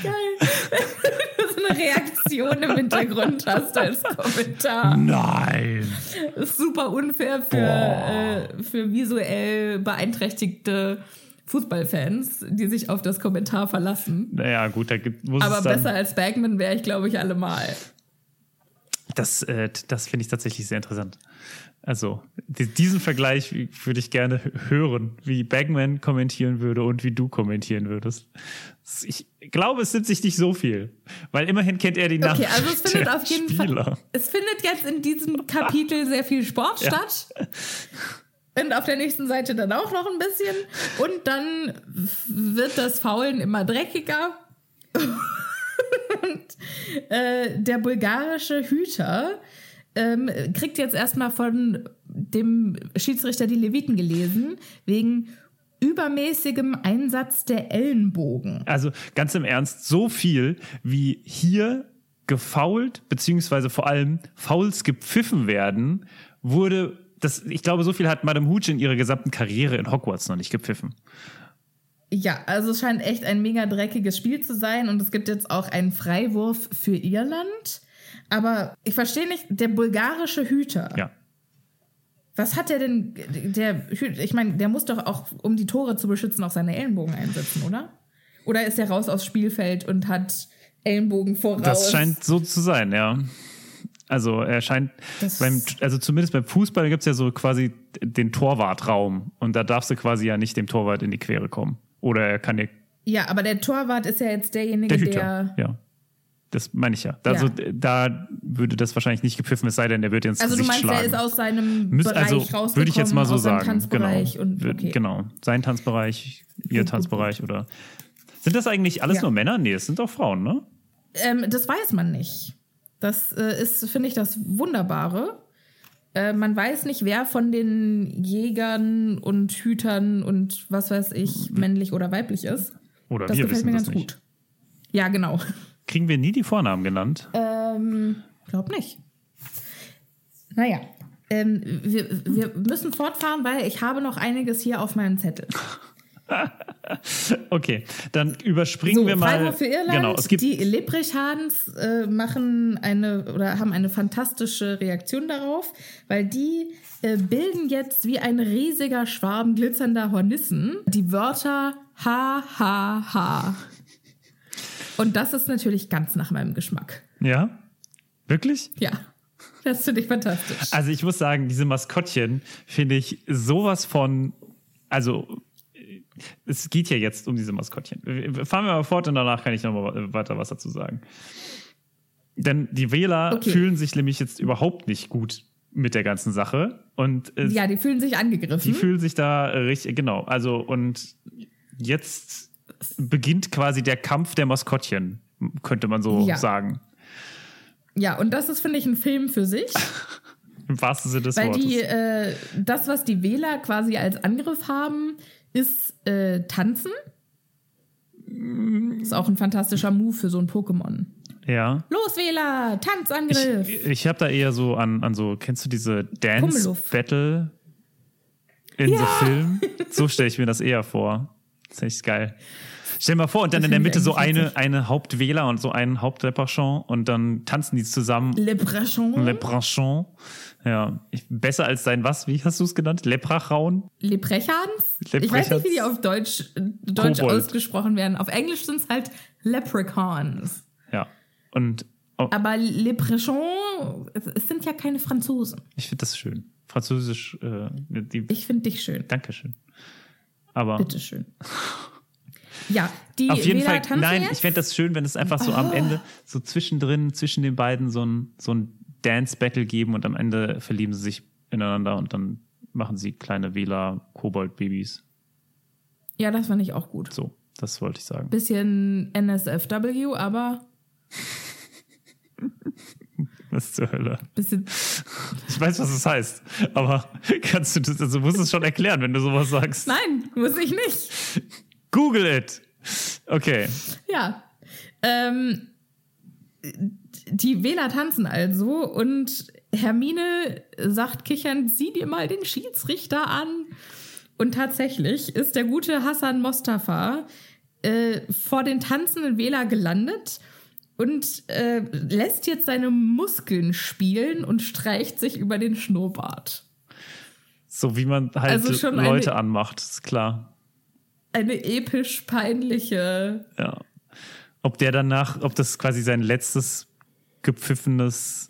Geil. Wenn du so eine Reaktion im Hintergrund hast als Kommentar. Nein. Das ist super unfair für, äh, für visuell beeinträchtigte Fußballfans, die sich auf das Kommentar verlassen. Naja, gut, da gibt, muss Aber es besser als Bagman wäre ich, glaube ich, allemal. Das, äh, das finde ich tatsächlich sehr interessant. Also, di- diesen Vergleich würde ich gerne hören, wie Bagman kommentieren würde und wie du kommentieren würdest. Ich glaube, es nimmt sich nicht so viel, weil immerhin kennt er die Namen Okay, also es findet auf jeden Spieler. Fall. Es findet jetzt in diesem Kapitel sehr viel Sport Ja. statt. Und auf der nächsten Seite dann auch noch ein bisschen. Und dann wird das Faulen immer dreckiger. Und äh, der bulgarische Hüter ähm, kriegt jetzt erstmal von dem Schiedsrichter die Leviten gelesen, wegen übermäßigem Einsatz der Ellenbogen. Also ganz im Ernst, so viel wie hier gefault, beziehungsweise vor allem Fouls gepfiffen werden, wurde, das, ich glaube, so viel hat Madame Hooch in ihrer gesamten Karriere in Hogwarts noch nicht gepfiffen. Ja, also es scheint echt ein mega dreckiges Spiel zu sein und es gibt jetzt auch einen Freiwurf für Irland. Aber ich verstehe nicht, der bulgarische Hüter. Ja. Was hat der denn? Der, ich meine, der muss doch auch, um die Tore zu beschützen, auch seine Ellenbogen einsetzen, oder? Oder ist er raus aufs Spielfeld und hat Ellenbogen voraus? Das scheint so zu sein, ja. Also er scheint beim, also zumindest beim Fußball gibt es ja so quasi den Torwartraum und da darfst du quasi ja nicht dem Torwart in die Quere kommen. Oder er kann dir Ja, aber der Torwart ist ja jetzt derjenige, der der. Hüter. ja. Das meine ich ja. Also Ja. da würde das wahrscheinlich nicht gepfiffen, es sei denn, der wird ins also du Gesicht meinst, schlagen. der ist aus seinem Müsst- Bereich also rausgekommen, würde ich jetzt mal so sagen. Genau. Tanzbereich und okay. genau. Sein Tanzbereich, ihr gut, Tanzbereich oder. Sind das eigentlich alles Ja. nur Männer? Nee, es sind auch Frauen, ne? Ähm, das weiß man nicht. Das äh, ist, finde ich, das Wunderbare. Äh, man weiß nicht, wer von den Jägern und Hütern und was weiß ich, männlich oder weiblich ist. Oder Das wir gefällt wissen mir das ganz gut. Ja, genau. Kriegen wir nie die Vornamen genannt? Ähm, glaub nicht. Naja, ähm, wir, wir müssen fortfahren, weil ich habe noch einiges hier auf meinem Zettel. Okay, dann überspringen So, wir mal. Freiburg für Irland. Genau, es gibt die Leprechauns äh, machen eine oder haben eine fantastische Reaktion darauf, weil die äh, bilden jetzt wie ein riesiger Schwarm glitzernder Hornissen die Wörter ha ha ha. Und das ist natürlich ganz nach meinem Geschmack. ja, wirklich? Ja, das finde ich fantastisch. Also ich muss sagen, diese Maskottchen finde ich sowas von, also es geht ja jetzt um diese Maskottchen. Fahren wir mal fort und danach kann ich noch mal weiter was dazu sagen. Denn die Wähler Okay. fühlen sich nämlich jetzt überhaupt nicht gut mit der ganzen Sache und Ja, die fühlen sich angegriffen. die fühlen sich da richtig, genau, also und jetzt beginnt quasi der Kampf der Maskottchen, könnte man so Ja. sagen. ja, und das ist, finde ich, ein Film für sich. Im wahrsten Sinne des Weil Wortes. die, äh, das, was die Wähler quasi als Angriff haben, ist äh, Tanzen. Ist auch ein fantastischer Move für so ein Pokémon. ja. Los, Wähler! Tanzangriff! Ich, ich habe da eher so an, an so, kennst du diese Dance Pummeluff. Battle in so Filmen? So stelle ich mir das eher vor. Das ist echt geil. Stell dir mal vor, und dann Das in der Mitte so eine, witzig. eine Hauptwähler und so ein Hauptreparchon und dann tanzen die zusammen. Le Brachon. Le Branchon. Ja, ich, besser als sein was? Wie hast du es genannt? Leprachraun? Leprechauns? Ich weiß nicht, wie die auf Deutsch, äh, Deutsch Kobold. ausgesprochen werden. Auf Englisch sind es halt Leprechauns. Ja. Und oh, Aber Leprechon, es- sind ja keine Franzosen. ich finde das schön. Französisch, äh, die, Ich finde dich schön. Dankeschön. Aber Bitteschön. Ja, die Auf jeden Fall, nein, ich fände das schön, wenn es einfach so am Ende, so zwischendrin, zwischen den beiden so ein, so ein Dance-Battle geben und am Ende verlieben sie sich ineinander und dann machen sie kleine Wähler-Kobold-Babys. Ja, das fand ich auch gut. So, das wollte ich sagen. Bisschen NSFW, aber Was zur Hölle? bisschen. Ich weiß, was es heißt, aber kannst du das, also musst es schon erklären, wenn du sowas sagst. Nein, muss ich nicht. Google it! Okay. Ja. Ähm, die Wähler tanzen also und Hermine sagt kichernd, sieh dir mal den Schiedsrichter an. Und tatsächlich ist der gute Hassan Mostafa äh, vor den tanzenden Wähler gelandet und äh, lässt jetzt seine Muskeln spielen und streicht sich über den Schnurrbart. So wie man halt Also schon eine- Leute anmacht, ist klar. Eine episch peinliche Ja. Ob der danach, ob das quasi sein letztes gepfiffenes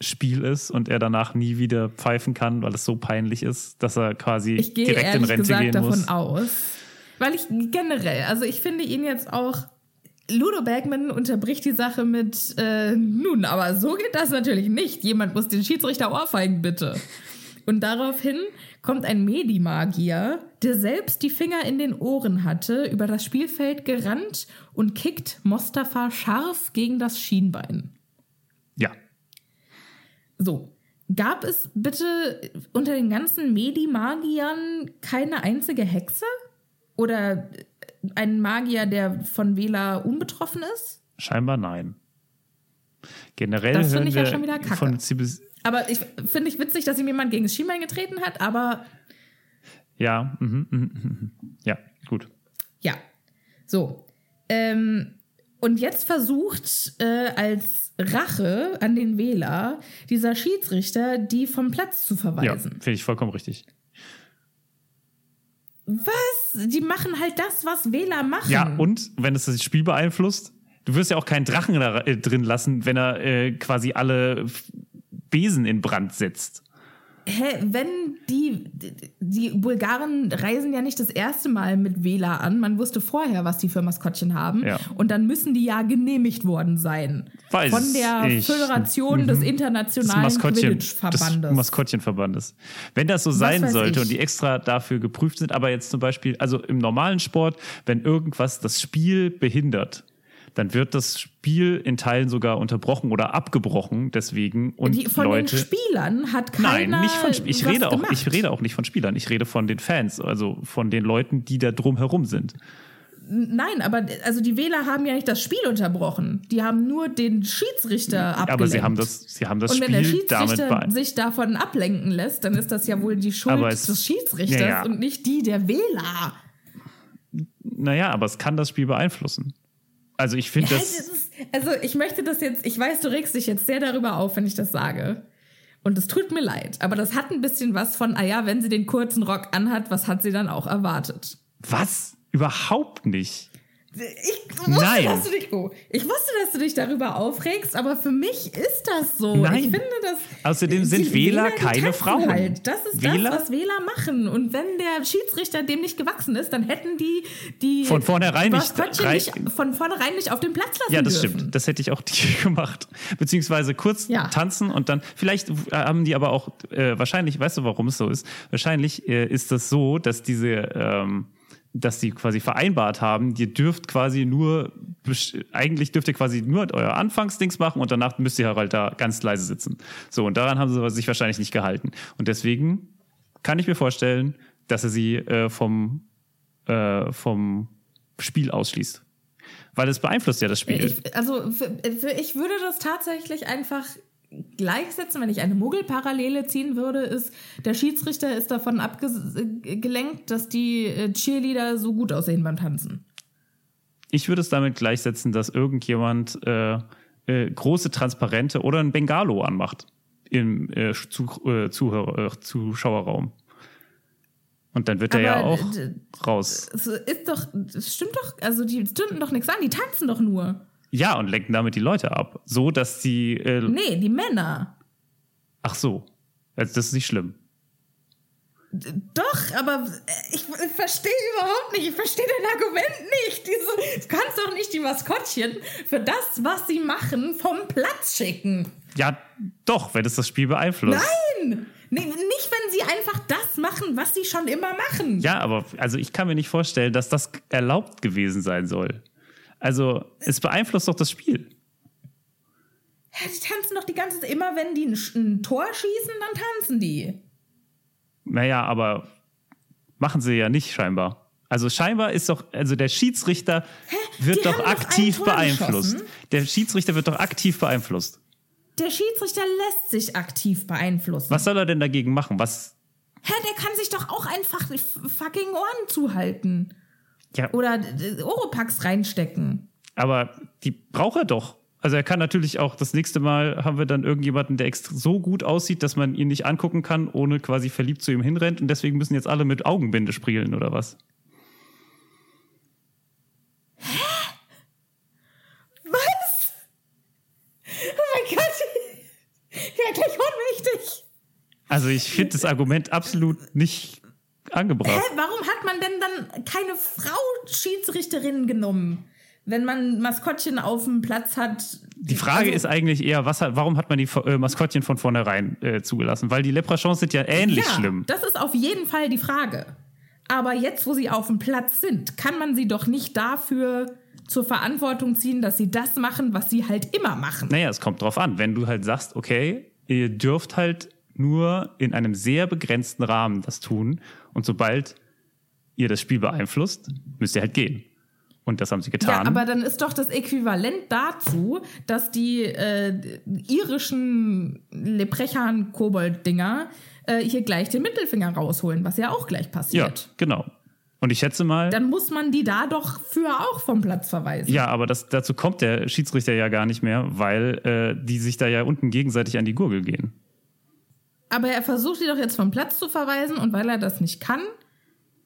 Spiel ist und er danach nie wieder pfeifen kann, weil es so peinlich ist, dass er quasi direkt in Rente gesagt gehen davon muss. aus. Weil ich generell, also ich finde ihn jetzt auch. Ludo Bergman unterbricht die Sache mit, äh, nun, aber so geht das natürlich nicht. Jemand muss den Schiedsrichter ohrfeigen, bitte. Und daraufhin kommt ein Medimagier, der selbst die Finger in den Ohren hatte, über das Spielfeld gerannt und kickt Mostafa scharf gegen das Schienbein. Ja. So. Gab es bitte unter den ganzen Medi-Magiern keine einzige Hexe? Oder einen Magier, der von Wähler unbetroffen ist? Scheinbar nein. Generell Das finde ich ja schon wieder kacke. Aber ich finde ich witzig, dass ihm jemand gegen das Schienbein getreten hat, aber Ja, mhm, mhm, mhm, mhm. ja, gut. Ja. So. Ähm, und jetzt versucht äh, als Rache an den Wähler dieser Schiedsrichter, die vom Platz zu Ja, verweisen. finde ich vollkommen richtig. Was? Die machen halt das, was Wähler machen. Ja, und wenn es das Spiel beeinflusst, du wirst ja auch keinen Drachen da, äh, drin lassen, wenn er äh, quasi alle Besen in Brand setzt. Hä, wenn die, die Bulgaren reisen ja nicht das erste Mal mit Wähler an. Man wusste vorher, was die für Maskottchen haben. Ja. Und dann müssen die ja genehmigt worden sein. Weiß Von der ich. Föderation des Das Internationalen des Quidditch-Verbandes. Maskottchenverbandes. Wenn das so sein sollte ich. und die extra dafür geprüft sind, aber jetzt zum Beispiel, also im normalen Sport, wenn irgendwas das Spiel behindert, dann wird das Spiel in Teilen sogar unterbrochen oder abgebrochen deswegen und Die, von Leute den Spielern hat keiner Nein, nicht von Sp- ich rede auch gemacht. ich rede auch nicht von Spielern, ich rede von den Fans, also von den Leuten, die da drumherum sind. Nein, aber also die Wähler haben ja nicht das Spiel unterbrochen. Die haben nur den Schiedsrichter abgelenkt. Aber sie haben das sie haben das Und wenn Spiel der damit Schiedsrichter sich davon ablenken lässt, dann ist das ja wohl die Schuld es- des Schiedsrichters Ja, ja. und nicht die der Wähler. Naja, aber es kann das Spiel beeinflussen. Also ich finde Hä, das das also ich möchte das jetzt, ich weiß, du regst dich jetzt sehr darüber auf, wenn ich das sage. Und es tut mir leid, aber das hat ein bisschen was von, ah ja, wenn sie den kurzen Rock anhat, was hat sie dann auch erwartet? was überhaupt nicht. Ich wusste, Nein. dass du dich, oh, ich wusste, dass du dich darüber aufregst, aber für mich ist das so. Nein. Ich finde das. Außerdem sind Wähler die keine Frauen. Halt. Das ist Wähler- das, was Wähler machen. Und wenn der Schiedsrichter dem nicht gewachsen ist, dann hätten die die Von vornherein nicht- nicht von vornherein nicht auf den Platz lassen Ja, das dürfen. stimmt. Das hätte ich auch gemacht. Beziehungsweise kurz Ja. tanzen und dann, vielleicht äh, haben die aber auch, äh, wahrscheinlich, weißt du, warum es so ist? Wahrscheinlich äh, ist das so, dass diese, ähm, dass die quasi vereinbart haben, ihr dürft quasi nur, eigentlich dürft ihr quasi nur euer Anfangsdings machen und danach müsst ihr halt da ganz leise sitzen. So, und daran haben sie sich wahrscheinlich nicht gehalten. Und deswegen kann ich mir vorstellen, dass er sie äh, vom, äh, vom Spiel ausschließt. Weil es beeinflusst ja das Spiel. Ich, also ich würde das tatsächlich einfach gleichsetzen, wenn ich eine Muggelparallele ziehen würde, ist, der Schiedsrichter ist davon abgelenkt, dass die äh, Cheerleader so gut aussehen beim Tanzen. Ich würde es damit gleichsetzen, dass irgendjemand äh, äh, große Transparente oder ein Bengalo anmacht im äh, zu, äh, Zuhörer, äh, Zuschauerraum. Und dann wird er ja auch raus. Es ist doch, es stimmt doch, also die stünden doch nichts an, die tanzen doch nur. Ja, und lenken damit die Leute ab. So, dass die. Äh, Nee, die Männer. Ach so. Also, das ist nicht schlimm. Doch, aber äh, ich, ich verstehe überhaupt nicht, ich verstehe dein Argument nicht. Diese, du kannst doch nicht die Maskottchen für das, was sie machen, vom Platz schicken. Ja, doch, wenn es das Spiel beeinflusst. Nein! Nee, nicht, wenn sie einfach das machen, was sie schon immer machen. Ja, aber also ich kann mir nicht vorstellen, dass das erlaubt gewesen sein soll. Also, es beeinflusst doch das Spiel. Ja, Die tanzen doch die ganze Zeit. Immer wenn die ein, ein Tor schießen, dann tanzen die. Naja, aber machen sie ja nicht scheinbar. Also scheinbar ist doch, also der Schiedsrichter wird Die doch aktiv beeinflusst. geschossen. Der Schiedsrichter wird doch aktiv beeinflusst. Der Schiedsrichter lässt sich aktiv beeinflussen. Was soll er denn dagegen machen? Was? Hä, der kann sich doch auch einfach fucking Ohren zuhalten. Ja, Oder äh, Oropax reinstecken. aber die braucht er doch. Also er kann natürlich auch das nächste Mal haben wir dann irgendjemanden, der extra so gut aussieht, dass man ihn nicht angucken kann, ohne quasi verliebt zu ihm hinrennt und deswegen müssen jetzt alle mit Augenbinde spielen oder was? Was? Oh mein Gott. Ich werde gleich ohnmächtig. Also ich finde das Argument absolut nicht angebracht. Hä, warum hat man denn dann keine Frau Schiedsrichterin genommen? Wenn man Maskottchen auf dem Platz hat. Die Frage Also- ist eigentlich eher, was hat, warum hat man die äh, Maskottchen von vornherein äh, zugelassen? Weil die Leprechauns sind ja ähnlich ja, schlimm. Das ist auf jeden Fall die Frage. Aber jetzt, wo sie auf dem Platz sind, kann man sie doch nicht dafür zur Verantwortung ziehen, dass sie das machen, was sie halt immer machen. Naja, es kommt drauf an. Wenn du halt sagst, okay, ihr dürft halt nur in einem sehr begrenzten Rahmen das tun und sobald ihr das Spiel beeinflusst, müsst ihr halt gehen. Und das haben sie Ja, getan. aber dann ist doch das Äquivalent dazu, dass die äh, irischen Leprechan-Kobold-Dinger äh, hier gleich den Mittelfinger rausholen, was ja auch gleich ja, passiert. genau. Und ich schätze mal. Dann muss man die da doch für auch vom Platz verweisen. Ja, aber das, dazu kommt der Schiedsrichter ja gar nicht mehr, weil äh, die sich da ja unten gegenseitig an die Gurgel gehen. Aber er versucht die doch jetzt vom Platz zu verweisen und weil er das nicht kann,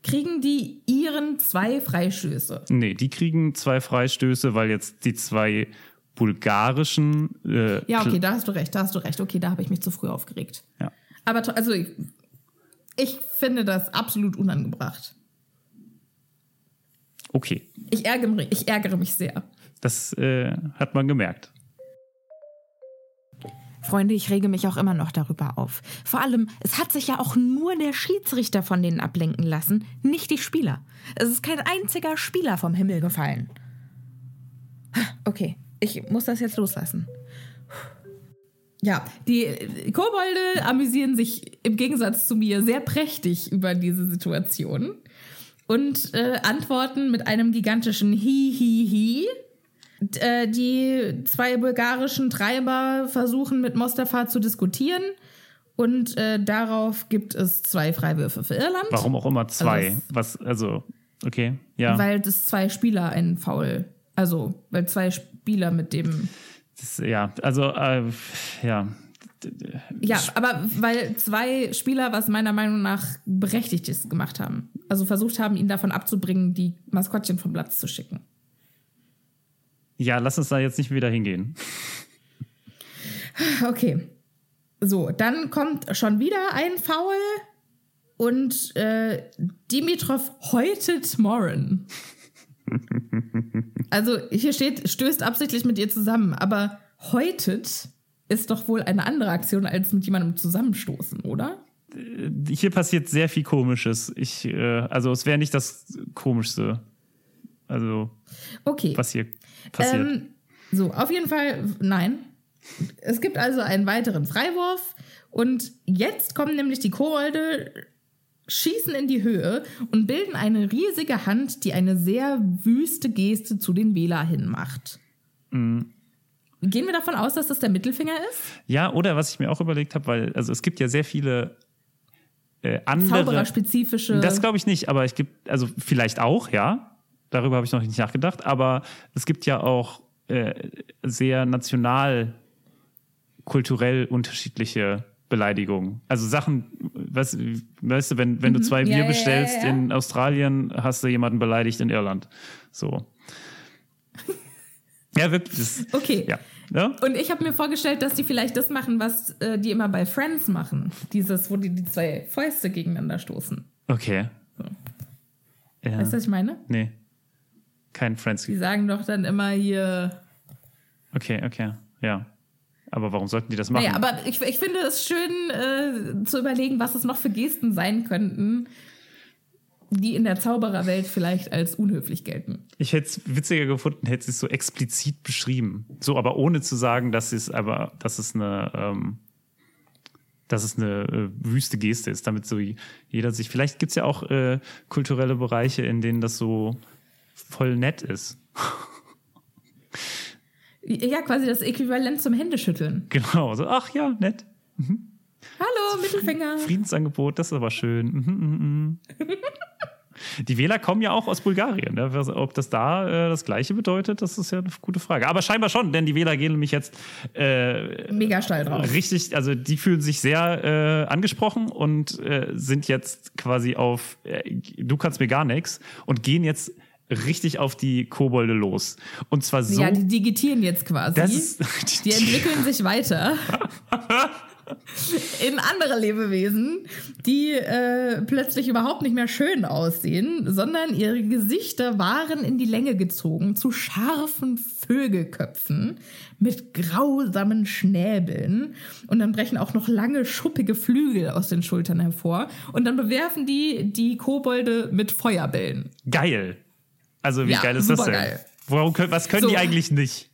kriegen die ihren zwei Freistöße. Nee, die kriegen zwei Freistöße, weil jetzt die zwei bulgarischen. Äh, ja, okay, da hast du recht, da hast du recht. Okay, da habe ich mich zu früh aufgeregt. Ja. Aber also ich, ich finde das absolut unangebracht. Okay. Ich ärgere mich, ich ärgere mich sehr. Das äh, hat man gemerkt. Freunde, ich rege mich auch immer noch darüber auf. Vor allem, es hat sich ja auch nur der Schiedsrichter von denen ablenken lassen, nicht die Spieler. Es ist kein einziger Spieler vom Himmel gefallen. Okay, ich muss das jetzt loslassen. Ja, die Kobolde amüsieren sich im Gegensatz zu mir sehr prächtig über diese Situation und äh, antworten mit einem gigantischen Hi, Hi, Hi. Äh, die zwei bulgarischen Treiber versuchen mit Mostafa zu diskutieren und äh, darauf gibt es zwei Freiwürfe für Irland. Warum auch immer zwei? Also Was, also, okay, ja. Weil das zwei Spieler einen Foul, also weil zwei Spieler mit dem Das, ja, also, äh, ja. Ja, aber weil zwei Spieler, was meiner Meinung nach berechtigt ist, gemacht haben. Also versucht haben, ihn davon abzubringen, die Maskottchen vom Platz zu schicken. Ja, lass uns da jetzt nicht wieder hingehen. Okay. So, dann kommt schon wieder ein Foul und äh, Dimitrov häutet Morin. Also hier steht, stößt absichtlich mit ihr zusammen, aber häutet ist doch wohl eine andere Aktion als mit jemandem zusammenstoßen, oder? Hier passiert sehr viel Komisches. Ich, äh, also es wäre nicht das Komischste. Also, Okay. was hier passiert. Ähm, so, auf jeden Fall, nein. Es gibt also einen weiteren Freiwurf und jetzt kommen nämlich die Kobolde, schießen in die Höhe und bilden eine riesige Hand, die eine sehr wüste Geste zu den Wähler hin macht. Mhm. Gehen wir davon aus, dass das der Mittelfinger ist? Ja, oder was ich mir auch überlegt habe, weil, also es gibt ja sehr viele äh, andere. Zaubererspezifische. Das glaube ich nicht, aber es gibt, also vielleicht auch, ja. Darüber habe ich noch nicht nachgedacht, aber es gibt ja auch äh, sehr national kulturell unterschiedliche Beleidigungen. Also Sachen, weißt, weißt du, wenn, wenn du zwei Mhm. Ja, Bier ja, bestellst ja, ja. in Australien, hast du jemanden beleidigt in Irland. So. ja, wirklich. Okay. ja. ja. Und ich habe mir vorgestellt, dass die vielleicht das machen, was äh, die immer bei Friends machen. Dieses, wo die die zwei Fäuste gegeneinander stoßen. Okay. Ja. Weißt du, was ich meine? Nee. Kein Friends. Die sagen doch dann immer hier. Okay, okay. Ja. Aber warum sollten die das machen? Naja, aber ich, ich finde es schön äh, zu überlegen, was es noch für Gesten sein könnten, die in der Zaubererwelt vielleicht als unhöflich gelten. Ich hätte es witziger gefunden, hätte sie es so explizit beschrieben. So, aber ohne zu sagen, dass es aber, dass es eine, ähm, dass es eine äh, wüste Geste ist, damit so jeder sich. Vielleicht gibt es ja auch äh, kulturelle Bereiche, in denen das so voll nett ist. Ja, quasi das Äquivalent zum Händeschütteln. Genau. So, ach ja, nett. Hallo, Mittelfinger. Friedensangebot, das ist aber schön. Mhm, mhm, mhm. Die Wähler kommen ja auch aus Bulgarien. Ne? Ob das da äh, das Gleiche bedeutet, das ist ja eine gute Frage. Aber scheinbar schon, denn die Wähler gehen nämlich jetzt äh, Mega steil drauf. richtig, also die fühlen sich sehr äh, angesprochen und äh, sind jetzt quasi auf, äh, du kannst mir gar nichts und gehen jetzt richtig auf die Kobolde los. Und zwar so. Ja, die digitieren jetzt quasi. ist, Die entwickeln sich weiter in andere Lebewesen, die äh, plötzlich überhaupt nicht mehr schön aussehen, sondern ihre Gesichter waren in die Länge gezogen zu scharfen Vögelköpfen mit grausamen Schnäbeln. Und dann brechen auch noch lange, schuppige Flügel aus den Schultern hervor. Und dann bewerfen die die Kobolde mit Feuerbällen. geil. Also wie Ja, geil ist das denn? supergeil. Warum, können- was können So. die eigentlich nicht?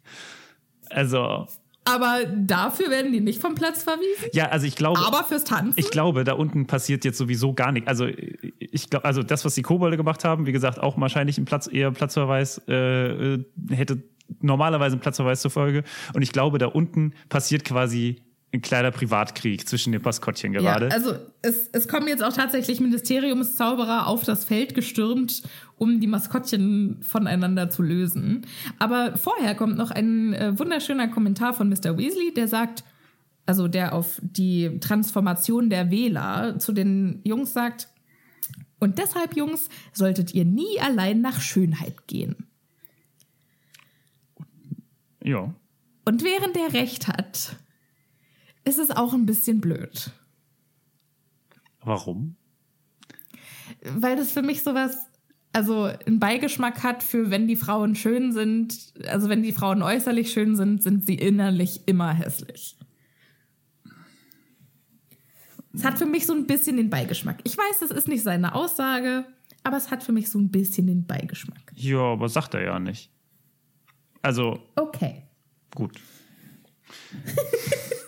Also, Aber dafür werden die nicht vom Platz verwiesen. ja, also ich glaube. Aber fürs Tanzen. Ich glaube, da unten passiert jetzt sowieso gar nichts. Also ich glaube, also das, was die Kobolde gemacht haben, wie gesagt, auch wahrscheinlich ein Platz, eher Platzverweis äh, äh, hätte normalerweise einen Platzverweis zur Folge. Und ich glaube, da unten passiert quasi ein kleiner Privatkrieg zwischen den Maskottchen gerade. Ja, also es, es kommen jetzt auch tatsächlich Ministeriumszauberer auf das Feld gestürmt, um die Maskottchen voneinander zu lösen. Aber vorher kommt noch ein äh, wunderschöner Kommentar von Mr. Weasley, der sagt, also der auf die Transformation der Wähler zu den Jungs sagt, und deshalb, Jungs, solltet ihr nie allein nach Schönheit gehen. ja. Und während er recht hat, ist es auch ein bisschen blöd. Warum? Weil das für mich sowas, also einen Beigeschmack hat für wenn die Frauen schön sind, also wenn die Frauen äußerlich schön sind, sind sie innerlich immer hässlich. Es hat für mich so ein bisschen den Beigeschmack. Ich weiß, das ist nicht seine Aussage, aber es hat für mich so ein bisschen den Beigeschmack. Ja, aber sagt er ja nicht. Also, Okay. gut.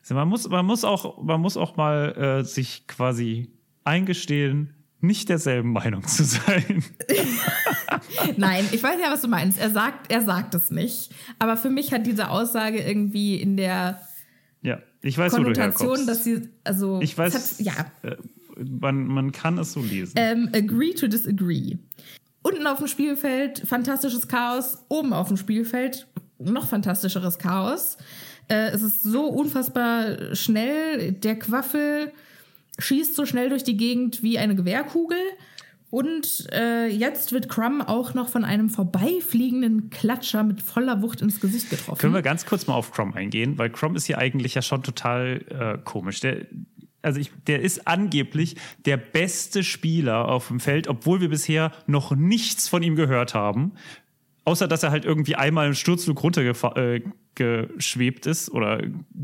Also man, muss, man, muss auch, man muss auch mal äh, sich quasi eingestehen, nicht derselben Meinung zu sein. Nein, ich weiß ja, was du meinst. Er sagt, er sagt es nicht. Aber für mich hat diese Aussage irgendwie in der ja, ich weiß, Konnotation, dass sie, also ich weiß, hat, ja, äh, man, man kann es so lesen. ähm, agree to disagree. Unten auf dem Spielfeld fantastisches Chaos, oben auf dem Spielfeld noch fantastischeres Chaos. Äh, es ist so unfassbar schnell. Der Quaffel schießt so schnell durch die Gegend wie eine Gewehrkugel. Und äh, jetzt wird Crumb auch noch von einem vorbeifliegenden Klatscher mit voller Wucht ins Gesicht getroffen. Können wir ganz kurz mal auf Crom eingehen, weil Crom ist hier eigentlich ja schon total äh, komisch. Der, also ich, der ist angeblich der beste Spieler auf dem Feld, obwohl wir bisher noch nichts von ihm gehört haben. Außer dass er halt irgendwie einmal im Sturzflug runtergeschwebt ist oder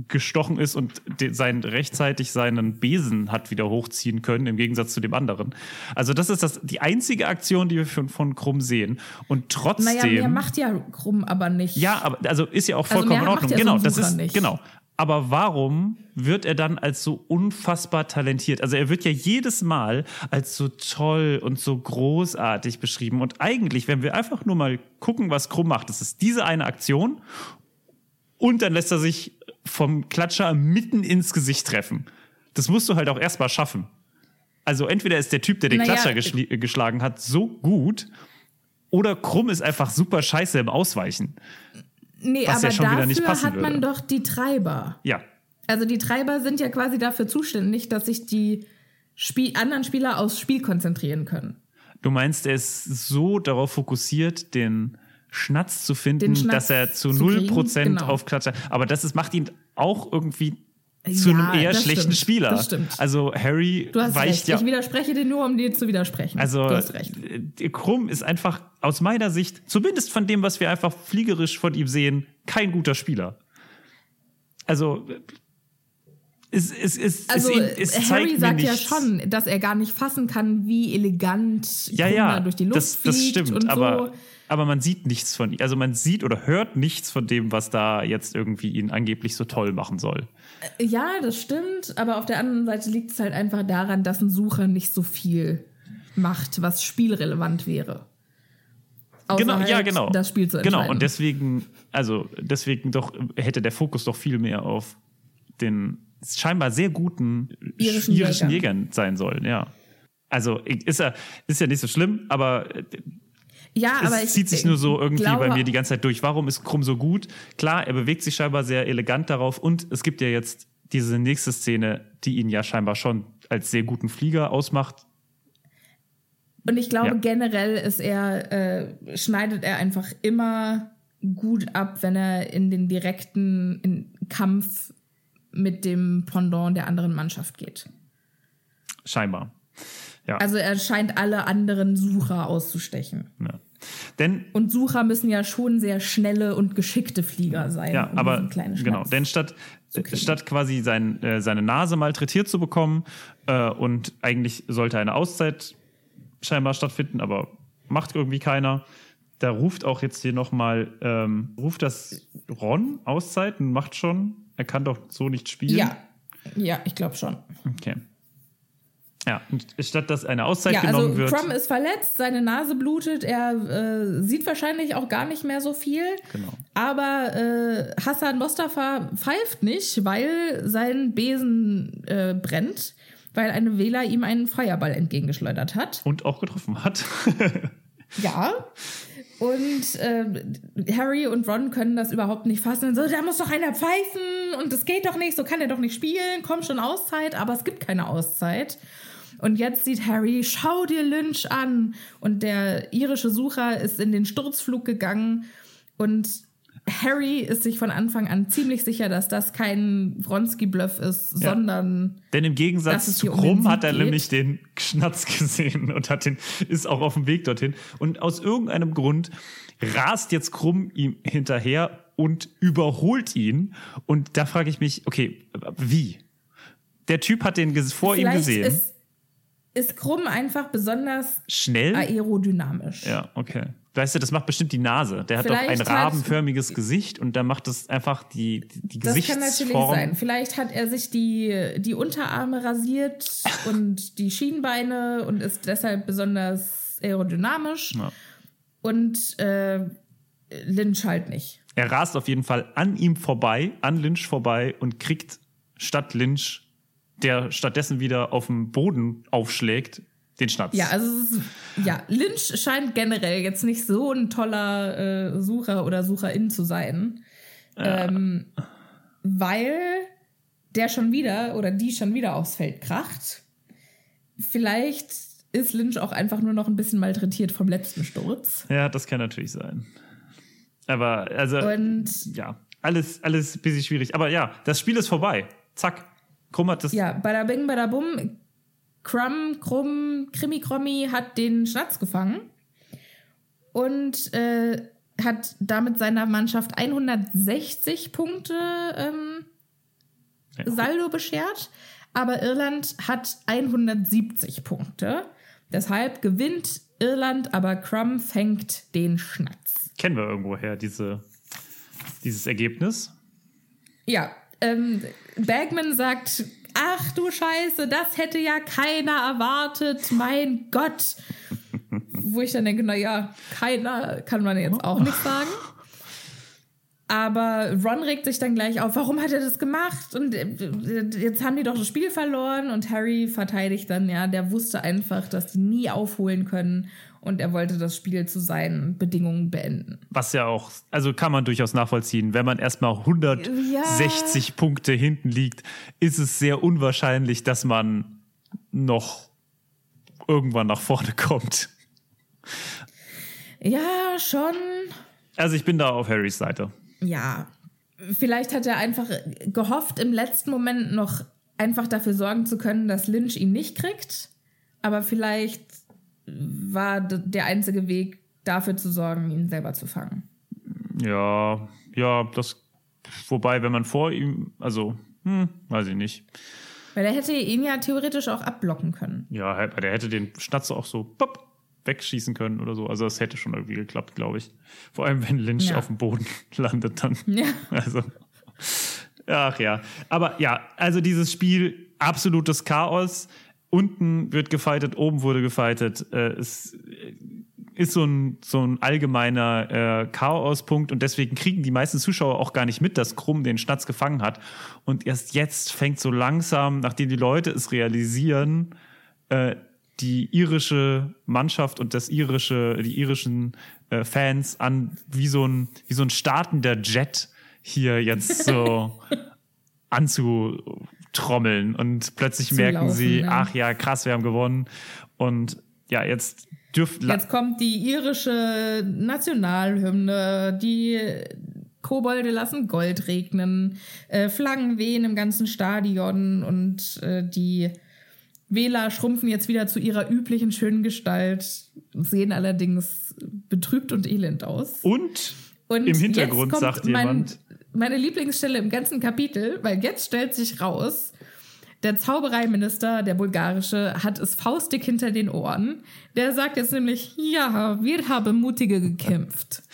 gestochen ist und sein, rechtzeitig seinen Besen hat wieder hochziehen können, im Gegensatz zu dem anderen. Also, das ist das, die einzige Aktion, die wir von, von Krumm sehen. Und trotzdem. naja, mehr macht ja Krumm aber nicht. Ja, aber also ist ja auch Also vollkommen mehr in Ordnung. ja so genau, ein das ist nicht. genau. Aber warum wird er dann als so unfassbar talentiert? Also er wird ja jedes Mal als so toll und so großartig beschrieben. Und eigentlich, wenn wir einfach nur mal gucken, was Krumm macht, das ist diese eine Aktion und dann lässt er sich vom Klatscher mitten ins Gesicht treffen. Das musst du halt auch erstmal schaffen. Also entweder ist der Typ, der den Naja, Klatscher geschli- äh, geschlagen hat, so gut oder Krumm ist einfach super scheiße im Ausweichen. Nee, Was ja aber schon wieder dafür nicht passen hat man würde. doch die Treiber. Ja, Also die Treiber sind ja quasi dafür zuständig, dass sich die Spiel anderen Spieler aufs Spiel konzentrieren können. Du meinst, er ist so darauf fokussiert, den Schnatz zu finden, Den Schnatz dass er zu zu kriegen, 0% genau. auf Klatscher. Aber das ist, macht ihn auch irgendwie zu Ja, einem eher schlechten stimmt, Spieler. Also Harry Du hast weicht recht. ja. Ich widerspreche dir nur, um dir zu widersprechen. Also du hast recht. äh, Krumm ist einfach aus meiner Sicht, zumindest von dem, was wir einfach fliegerisch von ihm sehen, kein guter Spieler. Also äh, es, es, es, Also es, Harry sagt ja schon, dass er gar nicht fassen kann, wie elegant ja, Krumm ja, durch die Luft das, das fliegt stimmt, und so. aber man sieht nichts von ihm. Also man sieht oder hört nichts von dem, was da jetzt irgendwie ihn angeblich so toll machen soll. Ja, das stimmt, aber auf der anderen Seite liegt es halt einfach daran, dass ein Sucher nicht so viel macht, was spielrelevant wäre. Außer Genau, ja, halt genau. Das Spiel zu. Genau, und deswegen, also deswegen doch hätte der Fokus doch viel mehr auf den scheinbar sehr guten Irischen irischen, Jägern. Jägern sein sollen, ja. Also ist ja, ist ja nicht so schlimm, aber äh, ja, es aber ich zieht sich nur so irgendwie glaube, bei mir die ganze Zeit durch. Warum ist Krumm so gut? Klar, er bewegt sich scheinbar sehr elegant darauf und es gibt ja jetzt diese nächste Szene, die ihn ja scheinbar schon als sehr guten Flieger ausmacht. Und ich glaube, Ja. generell ist er, äh, schneidet er einfach immer gut ab, wenn er in den direkten in Kampf mit dem Pendant der anderen Mannschaft geht. Scheinbar. Ja. Also er scheint alle anderen Sucher auszustechen. ja. Denn Und Sucher müssen ja schon sehr schnelle und geschickte Flieger sein. Ja, um aber genau, denn statt, statt quasi sein, äh, seine Nase malträtiert zu bekommen äh, und eigentlich sollte eine Auszeit scheinbar stattfinden, aber macht irgendwie keiner. Da ruft auch jetzt hier nochmal, ähm, ruft das Ron Auszeit und macht schon, er kann doch so nicht spielen. Ja, ja, ich glaube schon. Okay. Ja, statt dass eine Auszeit Ja, genommen also wird. Crumb ist verletzt, seine Nase blutet, er äh, sieht wahrscheinlich auch gar nicht mehr so viel. Genau. Aber äh, Hassan Mostafa pfeift nicht, weil sein Besen äh, brennt, weil eine Wähler ihm einen Feuerball entgegengeschleudert hat. und auch getroffen hat. Ja. Und äh, Harry und Ron können das überhaupt nicht fassen. So, da muss doch einer pfeifen und das geht doch nicht, so kann er doch nicht spielen. Komm schon Auszeit, aber es gibt keine Auszeit. Und jetzt sieht Harry, schau dir Lynch an. Und der irische Sucher ist in den Sturzflug gegangen. Und Harry ist sich von Anfang an ziemlich sicher, dass das kein Wronski-Bluff ist, sondern Denn im Gegensatz zu um Krumm hat er geht. nämlich den Schnatz gesehen und hat den, ist auch auf dem Weg dorthin. Und aus irgendeinem Grund rast jetzt Krumm ihm hinterher und überholt ihn. Und da frage ich mich, okay, wie? Der Typ hat den vor ihm vielleicht gesehen. ist, ist Krumm einfach besonders Schnell? aerodynamisch. Ja, okay. Weißt du, das macht bestimmt die Nase. Der hat doch ein Vielleicht rabenförmiges Gesicht und da macht es einfach die, die, die Das kann Gesichtsform. natürlich sein. Vielleicht hat er sich die, die Unterarme rasiert und die Schienbeine und ist deshalb besonders aerodynamisch. Ja. Und äh, Lynch halt nicht. Er rast auf jeden Fall an ihm vorbei, an Lynch vorbei und kriegt statt Lynch, der stattdessen wieder auf dem Boden aufschlägt, den Schnatz. Ja, also ist, ja, Lynch scheint generell jetzt nicht so ein toller äh, Sucher oder Sucherin zu sein. Ähm, weil der schon wieder oder die schon wieder aufs Feld kracht. Vielleicht ist Lynch auch einfach nur noch ein bisschen malträtiert vom letzten Sturz. ja, das kann natürlich sein. Aber, also, Und ja, alles, alles ein bisschen schwierig. Aber ja, das Spiel ist vorbei. Zack. Krumm hat das. ja, bada bing, bada bum. Crumb, Krumm, Krimi Krommi hat den Schnatz gefangen und äh, hat damit seiner Mannschaft 160 Punkte ähm, Ja. Saldo beschert, aber Irland hat 170 Punkte. Deshalb gewinnt Irland, aber Crumb fängt den Schnatz. Kennen wir irgendwoher, diese, dieses Ergebnis? Ja, ähm, Bagman sagt, ach du Scheiße, das hätte ja keiner erwartet, mein Gott. Wo ich dann denke, naja, keiner kann man jetzt auch nicht sagen. Aber Ron regt sich dann gleich auf, warum hat er das gemacht? Und äh, jetzt haben die doch das Spiel verloren. Und Harry verteidigt dann, ja, der wusste einfach, dass die nie aufholen können. Und er wollte das Spiel zu seinen Bedingungen beenden. Was ja auch, also kann man durchaus nachvollziehen. Wenn man erstmal 160 Punkte hinten liegt, ist es sehr unwahrscheinlich, dass man noch irgendwann nach vorne kommt. Ja, schon. Also ich bin da auf Harrys Seite. ja, vielleicht hat er einfach gehofft, im letzten Moment noch einfach dafür sorgen zu können, dass Lynch ihn nicht kriegt. Aber vielleicht war der einzige Weg, dafür zu sorgen, ihn selber zu fangen. Ja, ja, das. Wobei, wenn man vor ihm, also, hm, weiß ich nicht. Weil er hätte ihn ja theoretisch auch abblocken können. Ja, der hätte den Schnatzer auch so pop, wegschießen können oder so. Also das hätte schon irgendwie geklappt, glaube ich. Vor allem, wenn Lynch Ja. auf dem Boden landet dann. Ja. Also. Ach ja. Aber ja, also dieses Spiel, absolutes Chaos. Unten wird gefightet, oben wurde gefightet. Äh, es ist so ein, so ein allgemeiner äh, Chaospunkt und deswegen kriegen die meisten Zuschauer auch gar nicht mit, dass Krumm den Schnatz gefangen hat. Und erst jetzt fängt so langsam, nachdem die Leute es realisieren, äh, die irische Mannschaft und das irische, die irischen äh, Fans an, wie so ein, wie so ein startender Jet hier jetzt so anzutrommeln und plötzlich Zu merken laufen, sie, ja. ach ja, krass, wir haben gewonnen und ja, jetzt dürft Jetzt kommt die irische Nationalhymne, die Kobolde lassen Gold regnen, äh, Flaggen wehen im ganzen Stadion und äh, die Wähler schrumpfen jetzt wieder zu ihrer üblichen schönen Gestalt, sehen allerdings betrübt und elend aus. und Und im Hintergrund sagt jemand, Meine Lieblingsstelle im ganzen Kapitel, weil jetzt stellt sich raus, der Zaubereiminister, der bulgarische, hat es faustdick hinter den Ohren. Der sagt jetzt nämlich, ja, wir haben mutige gekämpft.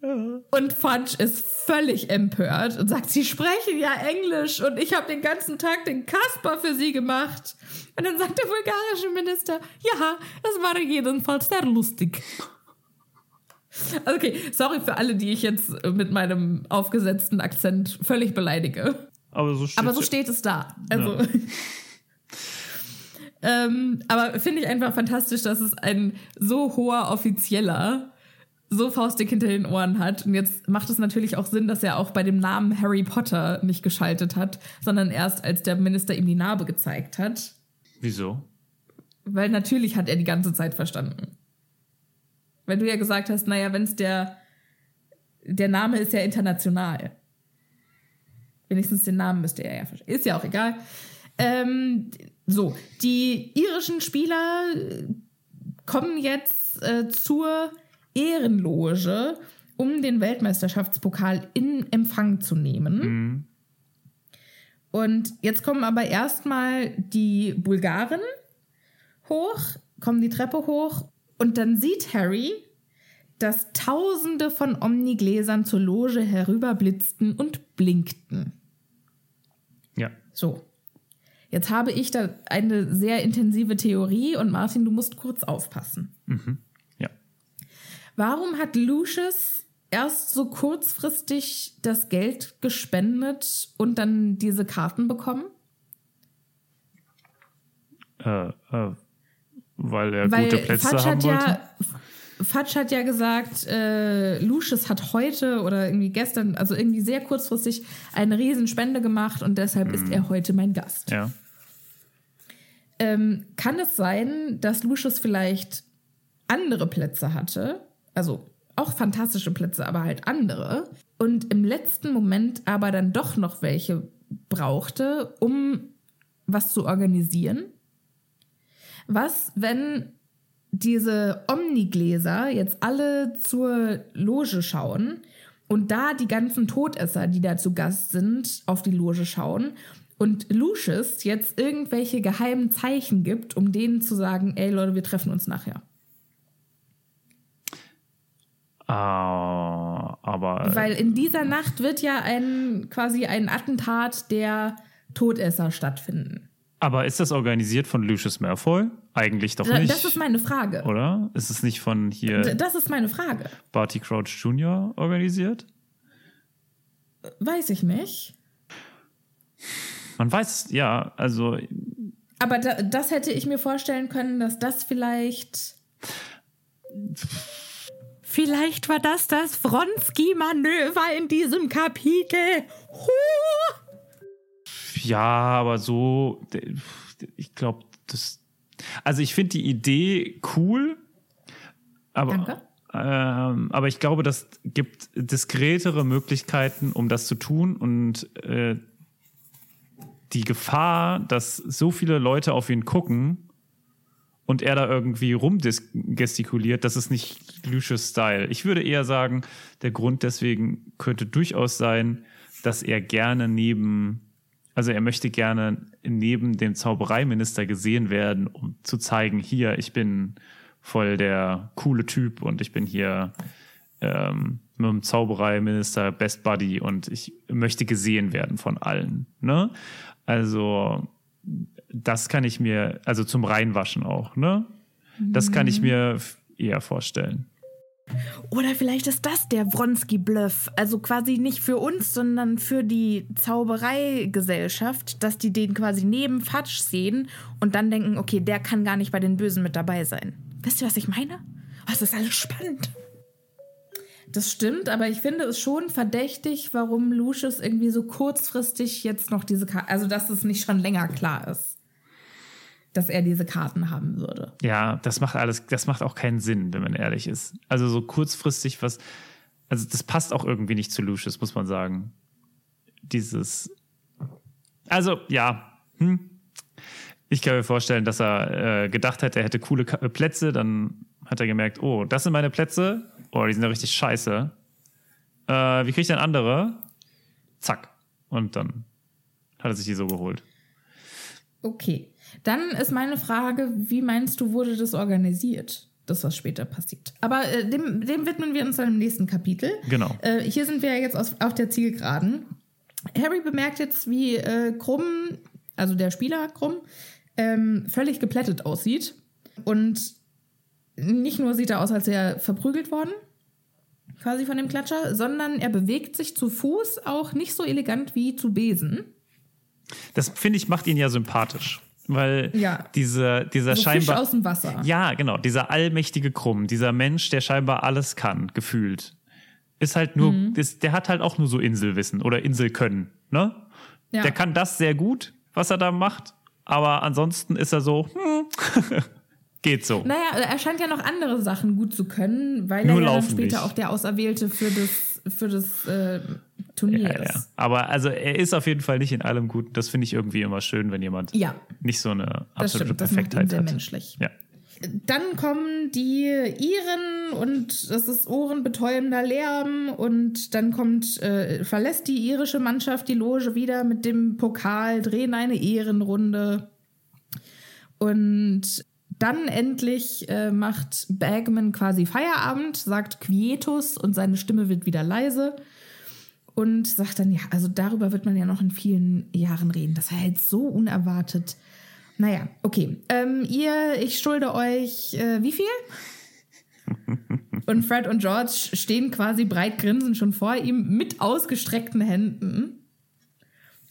Und Fudge ist völlig empört und sagt, sie sprechen ja Englisch und ich habe den ganzen Tag den Kasper für sie gemacht. Und dann sagt der bulgarische Minister, ja, es war jedenfalls sehr lustig. Okay, sorry für alle, die ich jetzt mit meinem aufgesetzten Akzent völlig beleidige. Aber so steht, Aber so steht es da. Also. ähm, aber finde ich einfach fantastisch, dass es ein so hoher Offizieller so faustig hinter den Ohren hat. Und jetzt macht es natürlich auch Sinn, dass er auch bei dem Namen Harry Potter nicht geschaltet hat, sondern erst als der Minister ihm die Narbe gezeigt hat. Wieso? Weil natürlich hat er die ganze Zeit verstanden. Weil du ja gesagt hast, naja, wenn es der, der Name ist ja international. Wenigstens den Namen müsste er ja verstehen. Ist ja auch egal. Ähm, so, die irischen Spieler kommen jetzt äh, zur Ehrenloge, um den Weltmeisterschaftspokal in Empfang zu nehmen. Mhm. Und jetzt kommen aber erstmal die Bulgaren hoch, kommen die Treppe hoch und dann sieht Harry, dass Tausende von Omnigläsern zur Loge herüberblitzten und blinkten. Ja. So. Jetzt habe ich da eine sehr intensive Theorie und Martin, du musst kurz aufpassen. Mhm. Ja. Warum hat Lucius erst so kurzfristig das Geld gespendet und dann diese Karten bekommen? Äh, äh, weil er Weil gute Plätze Fatsch haben hat wollte. ja, Fatsch hat ja gesagt, äh, Lucius hat heute oder irgendwie gestern, also irgendwie sehr kurzfristig, eine Riesenspende gemacht und deshalb ist er heute mein Gast. Ja. Ähm, kann es sein, dass Lucius vielleicht andere Plätze hatte? Also auch fantastische Plätze, aber halt andere. Und im letzten Moment aber dann doch noch welche brauchte, um was zu organisieren? Was, wenn diese Omnigläser jetzt alle zur Loge schauen und da die ganzen Todesser, die da zu Gast sind, auf die Loge schauen und Lucius jetzt irgendwelche geheimen Zeichen gibt, um denen zu sagen, ey Leute, wir treffen uns nachher. Ah, aber Weil in dieser Nacht wird ja ein quasi ein Attentat der Todesser stattfinden. Aber ist das organisiert von Lucius Malfoy? Eigentlich doch nicht. Das ist meine Frage. oder? Ist es nicht von hier Das ist meine Frage. Barty Crouch Jr. organisiert? Weiß ich nicht. Man weiß, ja, also Aber da, das hätte ich mir vorstellen können, dass das vielleicht. Vielleicht war das das Wronski-Manöver in diesem Kapitel. Huh! Ja, aber so, ich glaube, das. Also ich finde die Idee cool, aber, Danke. ähm, aber ich glaube, das gibt diskretere Möglichkeiten, um das zu tun und äh, die Gefahr, dass so viele Leute auf ihn gucken und er da irgendwie rumgestikuliert, das ist nicht Lucius Style. Ich würde eher sagen, der Grund deswegen könnte durchaus sein, dass er gerne neben, also er möchte gerne neben dem Zaubereiminister gesehen werden, um zu zeigen, hier, ich bin voll der coole Typ und ich bin hier ähm, mit dem Zaubereiminister Best Buddy und ich möchte gesehen werden von allen. Ne? Also das kann ich mir, also zum Reinwaschen auch, ne? Das kann ich mir f- eher vorstellen. Oder vielleicht ist das der Wronski-Bluff. Also quasi nicht für uns, sondern für die Zaubereigesellschaft, dass die den quasi neben Fatsch sehen und dann denken, okay, der kann gar nicht bei den Bösen mit dabei sein. Wisst ihr, was ich meine? Oh, das ist alles spannend. Das stimmt, aber ich finde es schon verdächtig, warum Lucius irgendwie so kurzfristig jetzt noch diese Karte, also dass es nicht schon länger klar ist, dass er diese Karten haben würde. Ja, das macht alles, das macht auch keinen Sinn, wenn man ehrlich ist. Also so kurzfristig was, also das passt auch irgendwie nicht zu Lucius, muss man sagen. Dieses, also ja, hm. ich kann mir vorstellen, dass er äh, gedacht hat, er hätte coole Ka äh, Plätze, dann hat er gemerkt, oh, das sind meine Plätze, oh, die sind ja richtig scheiße. Äh, wie kriege ich denn andere? Zack. Und dann hat er sich die so geholt. Okay. Dann ist meine Frage, wie meinst du, wurde das organisiert? Das, was später passiert. Aber äh, dem, dem widmen wir uns dann im nächsten Kapitel. Genau. Äh, hier sind wir ja jetzt auf, auf der Zielgeraden. Harry bemerkt jetzt, wie äh, Krumm, also der Spieler Krumm, ähm, völlig geplättet aussieht. Und nicht nur sieht er aus, als wäre er verprügelt worden, quasi von dem Klatscher, sondern er bewegt sich zu Fuß auch nicht so elegant wie zu Besen. Das finde ich macht ihn ja sympathisch. Weil Ja. dieser, dieser So Fisch scheinbar. aus dem Wasser. Ja, genau. Dieser allmächtige Krumm, dieser Mensch, der scheinbar alles kann, gefühlt. Ist halt nur, Mhm. ist, der hat halt auch nur so Inselwissen oder Inselkönnen, ne? Ja. Der kann das sehr gut, was er da macht, aber ansonsten ist er so, hm, geht so. Naja, er scheint ja noch andere Sachen gut zu können, weil Nur er ja dann später nicht. auch der Auserwählte für das, für das äh, Turnier Ja, ja. ist. Aber also er ist auf jeden Fall nicht in allem gut. Das finde ich irgendwie immer schön, wenn jemand Ja, nicht so eine das absolute stimmt. Das ihn Perfektheit sehr hat. menschlich. Ja. Dann kommen die Iren und das ist ohrenbetäubender Lärm und dann kommt, äh, verlässt die irische Mannschaft die Loge wieder mit dem Pokal, drehen eine Ehrenrunde und dann endlich äh, macht Bagman quasi Feierabend, sagt Quietus und seine Stimme wird wieder leise und sagt dann, ja, also darüber wird man ja noch in vielen Jahren reden. Das war halt so unerwartet. Naja, okay. Ähm, ihr, ich schulde euch äh, wie viel? Und Fred und George stehen quasi breit grinsend schon vor ihm mit ausgestreckten Händen.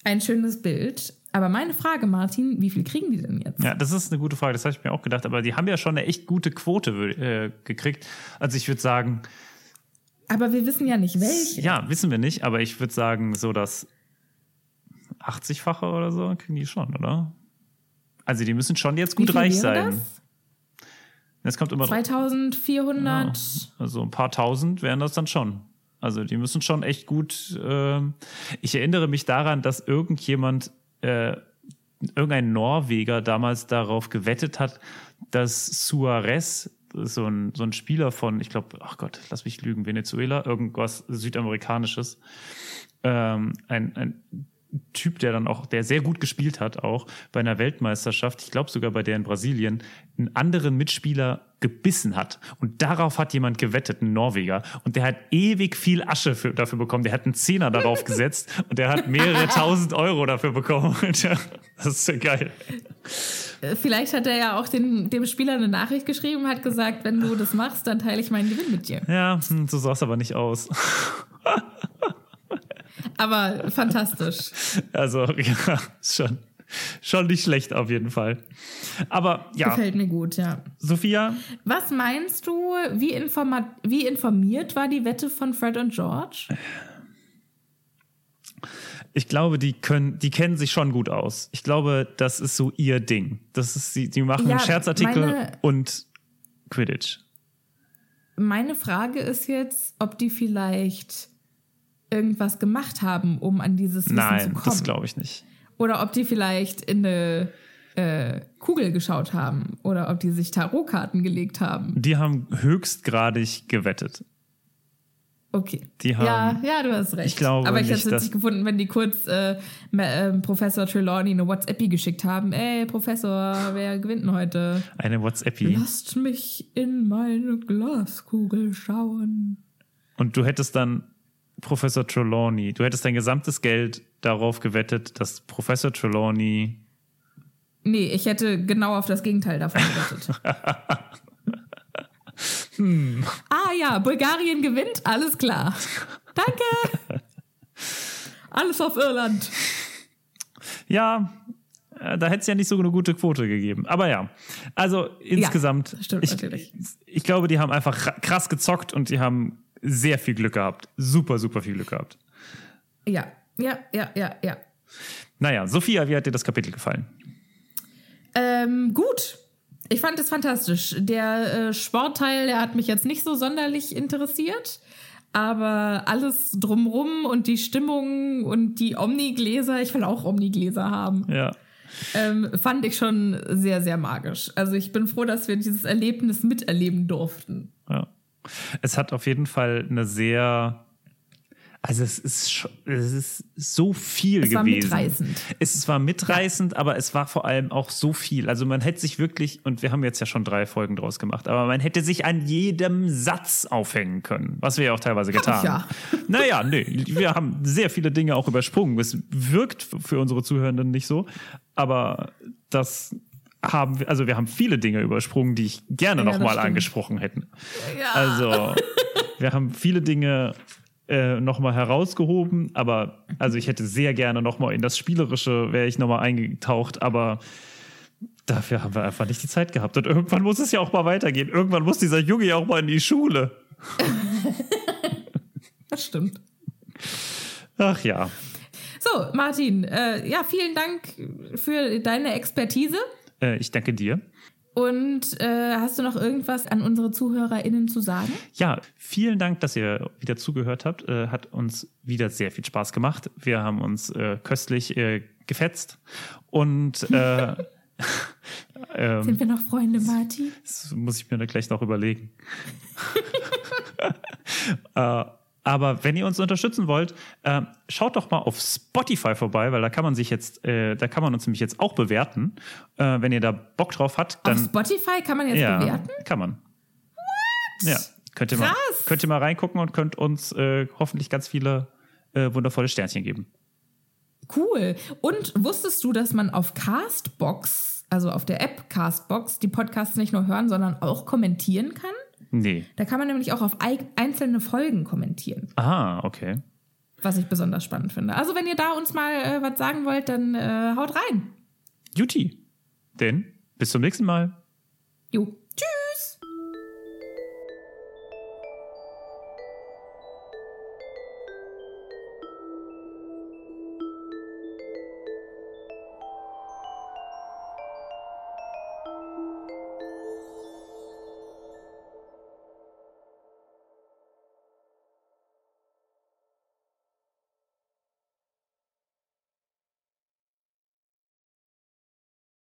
Ein schönes Bild. Aber meine Frage, Martin, wie viel kriegen die denn jetzt? Ja, das ist eine gute Frage. Das habe ich mir auch gedacht. Aber die haben ja schon eine echt gute Quote äh, gekriegt. Also ich würde sagen, Aber wir wissen ja nicht welche. ja, wissen wir nicht. Aber ich würde sagen, so das 80-fache oder so kriegen die schon, oder? Also die müssen schon jetzt gut reich sein. Das kommt immer 2400. Also ein paar tausend wären das dann schon. Also die müssen schon echt gut. ähm, ich erinnere mich daran, dass irgendjemand, äh, irgendein Norweger damals darauf gewettet hat, dass Suarez, so ein, so ein Spieler von, ich glaube, ach Gott, lass mich lügen, Venezuela, irgendwas Südamerikanisches, ähm, ein, ein Typ, der dann auch, der sehr gut gespielt hat, auch bei einer Weltmeisterschaft, ich glaube sogar bei der in Brasilien, einen anderen Mitspieler gebissen hat. Und darauf hat jemand gewettet, ein Norweger. Und der hat ewig viel Asche für, dafür bekommen. Der hat einen Zehner darauf gesetzt und der hat mehrere tausend Euro dafür bekommen. Das ist ja geil. Äh, Vielleicht hat er ja auch den, dem Spieler eine Nachricht geschrieben, hat gesagt, wenn du das machst, dann teile ich meinen Gewinn mit dir. Ja, hm, so sah es aber nicht aus. Aber fantastisch. Also, ja, schon, schon nicht schlecht auf jeden Fall. Aber ja, Gefällt mir gut, ja. Sophia, Was meinst du, wie, informa wie informiert war die Wette von Fred und George? ich glaube, die können, die kennen sich schon gut aus. Ich glaube, das ist so ihr Ding. Das ist, die, die machen Ja, Scherzartikel meine- und Quidditch. Meine Frage ist jetzt, ob die vielleicht irgendwas gemacht haben, um an dieses Wissen zu Nein, kommen. das glaube ich nicht. Oder ob die vielleicht in eine äh, Kugel geschaut haben. Oder ob die sich Tarotkarten gelegt haben. Die haben höchstgradig gewettet. Okay. Die haben- ja, ja, du hast recht. Ich glaube Aber ich hätte nicht, es witzig gefunden, wenn die kurz äh, ähm, Professor Trelawney eine WhatsApp geschickt haben. Ey, Professor, wer gewinnt denn heute? Eine WhatsApp. Lasst mich in meine Glaskugel schauen. Und du hättest dann Professor Trelawney, du hättest dein gesamtes Geld darauf gewettet, dass Professor Trelawney. Nee, ich hätte genau auf das Gegenteil davon gewettet. Hm. Ah ja, Bulgarien gewinnt, alles klar. Danke. Alles auf Irland. Ja, äh, da hätte es ja nicht so eine gute Quote gegeben. Aber ja, also insgesamt, das stimmt ich, natürlich. ich glaube, die haben einfach kra- krass gezockt und die haben sehr viel Glück gehabt. Super, super viel Glück gehabt. Ja, ja, ja, ja, ja. Naja, Sophia, wie hat dir das Kapitel gefallen? Ähm, gut. Ich fand es fantastisch. Der äh, Sportteil, der hat mich jetzt nicht so sonderlich interessiert. Aber alles drumrum und die Stimmung und die Omnigläser, ich will auch Omnigläser haben, Ja. ähm, fand ich schon sehr, sehr magisch. Also ich bin froh, dass wir dieses Erlebnis miterleben durften. Ja. Es hat auf jeden Fall eine sehr. Also es ist, es ist so viel Es war gewesen. mitreißend. Es war mitreißend, aber es war vor allem auch so viel. Also man hätte sich wirklich, und wir haben jetzt ja schon drei Folgen draus gemacht, aber man hätte sich an jedem Satz aufhängen können, was wir ja auch teilweise getan ich ja. haben. Naja, nee, wir haben sehr viele Dinge auch übersprungen. Es wirkt für unsere Zuhörenden nicht so, aber das haben wir, also wir haben viele Dinge übersprungen, die ich gerne Ja, nochmal angesprochen hätten. Also, wir haben viele Dinge äh, nochmal herausgehoben, aber also ich hätte sehr gerne nochmal in das Spielerische, wäre ich nochmal eingetaucht, aber dafür haben wir einfach nicht die Zeit gehabt. Und irgendwann muss es ja auch mal weitergehen. Irgendwann muss dieser Junge ja auch mal in die Schule. Das stimmt. Ach ja. So, Martin, äh, ja, vielen Dank für deine Expertise. Äh, ich danke dir. Und äh, hast du noch irgendwas an unsere ZuhörerInnen zu sagen? Ja, vielen Dank, dass ihr wieder zugehört habt. Äh, hat uns wieder sehr viel Spaß gemacht. Wir haben uns äh, köstlich äh, gefetzt. Und äh, ähm, Sind wir noch Freunde, Martin? das muss ich mir gleich noch überlegen. aber wenn ihr uns unterstützen wollt, äh, schaut doch mal auf Spotify vorbei, weil da kann man sich jetzt, äh, da kann man uns nämlich jetzt auch bewerten. Äh, wenn ihr da Bock drauf habt, Auf dann Spotify kann man jetzt ja, bewerten? kann man. Ja, könnt ihr, mal, könnt ihr mal reingucken und könnt uns äh, hoffentlich ganz viele äh, wundervolle Sternchen geben. Cool. Und wusstest du, dass man auf Castbox, also auf der App Castbox, die Podcasts nicht nur hören, sondern auch kommentieren kann? Nee. Da kann man nämlich auch auf ei- einzelne Folgen kommentieren, Ah, okay. was ich besonders spannend finde. Also wenn ihr da uns mal äh, was sagen wollt, dann äh, haut rein. Juti. Denn bis zum nächsten Mal. Jo.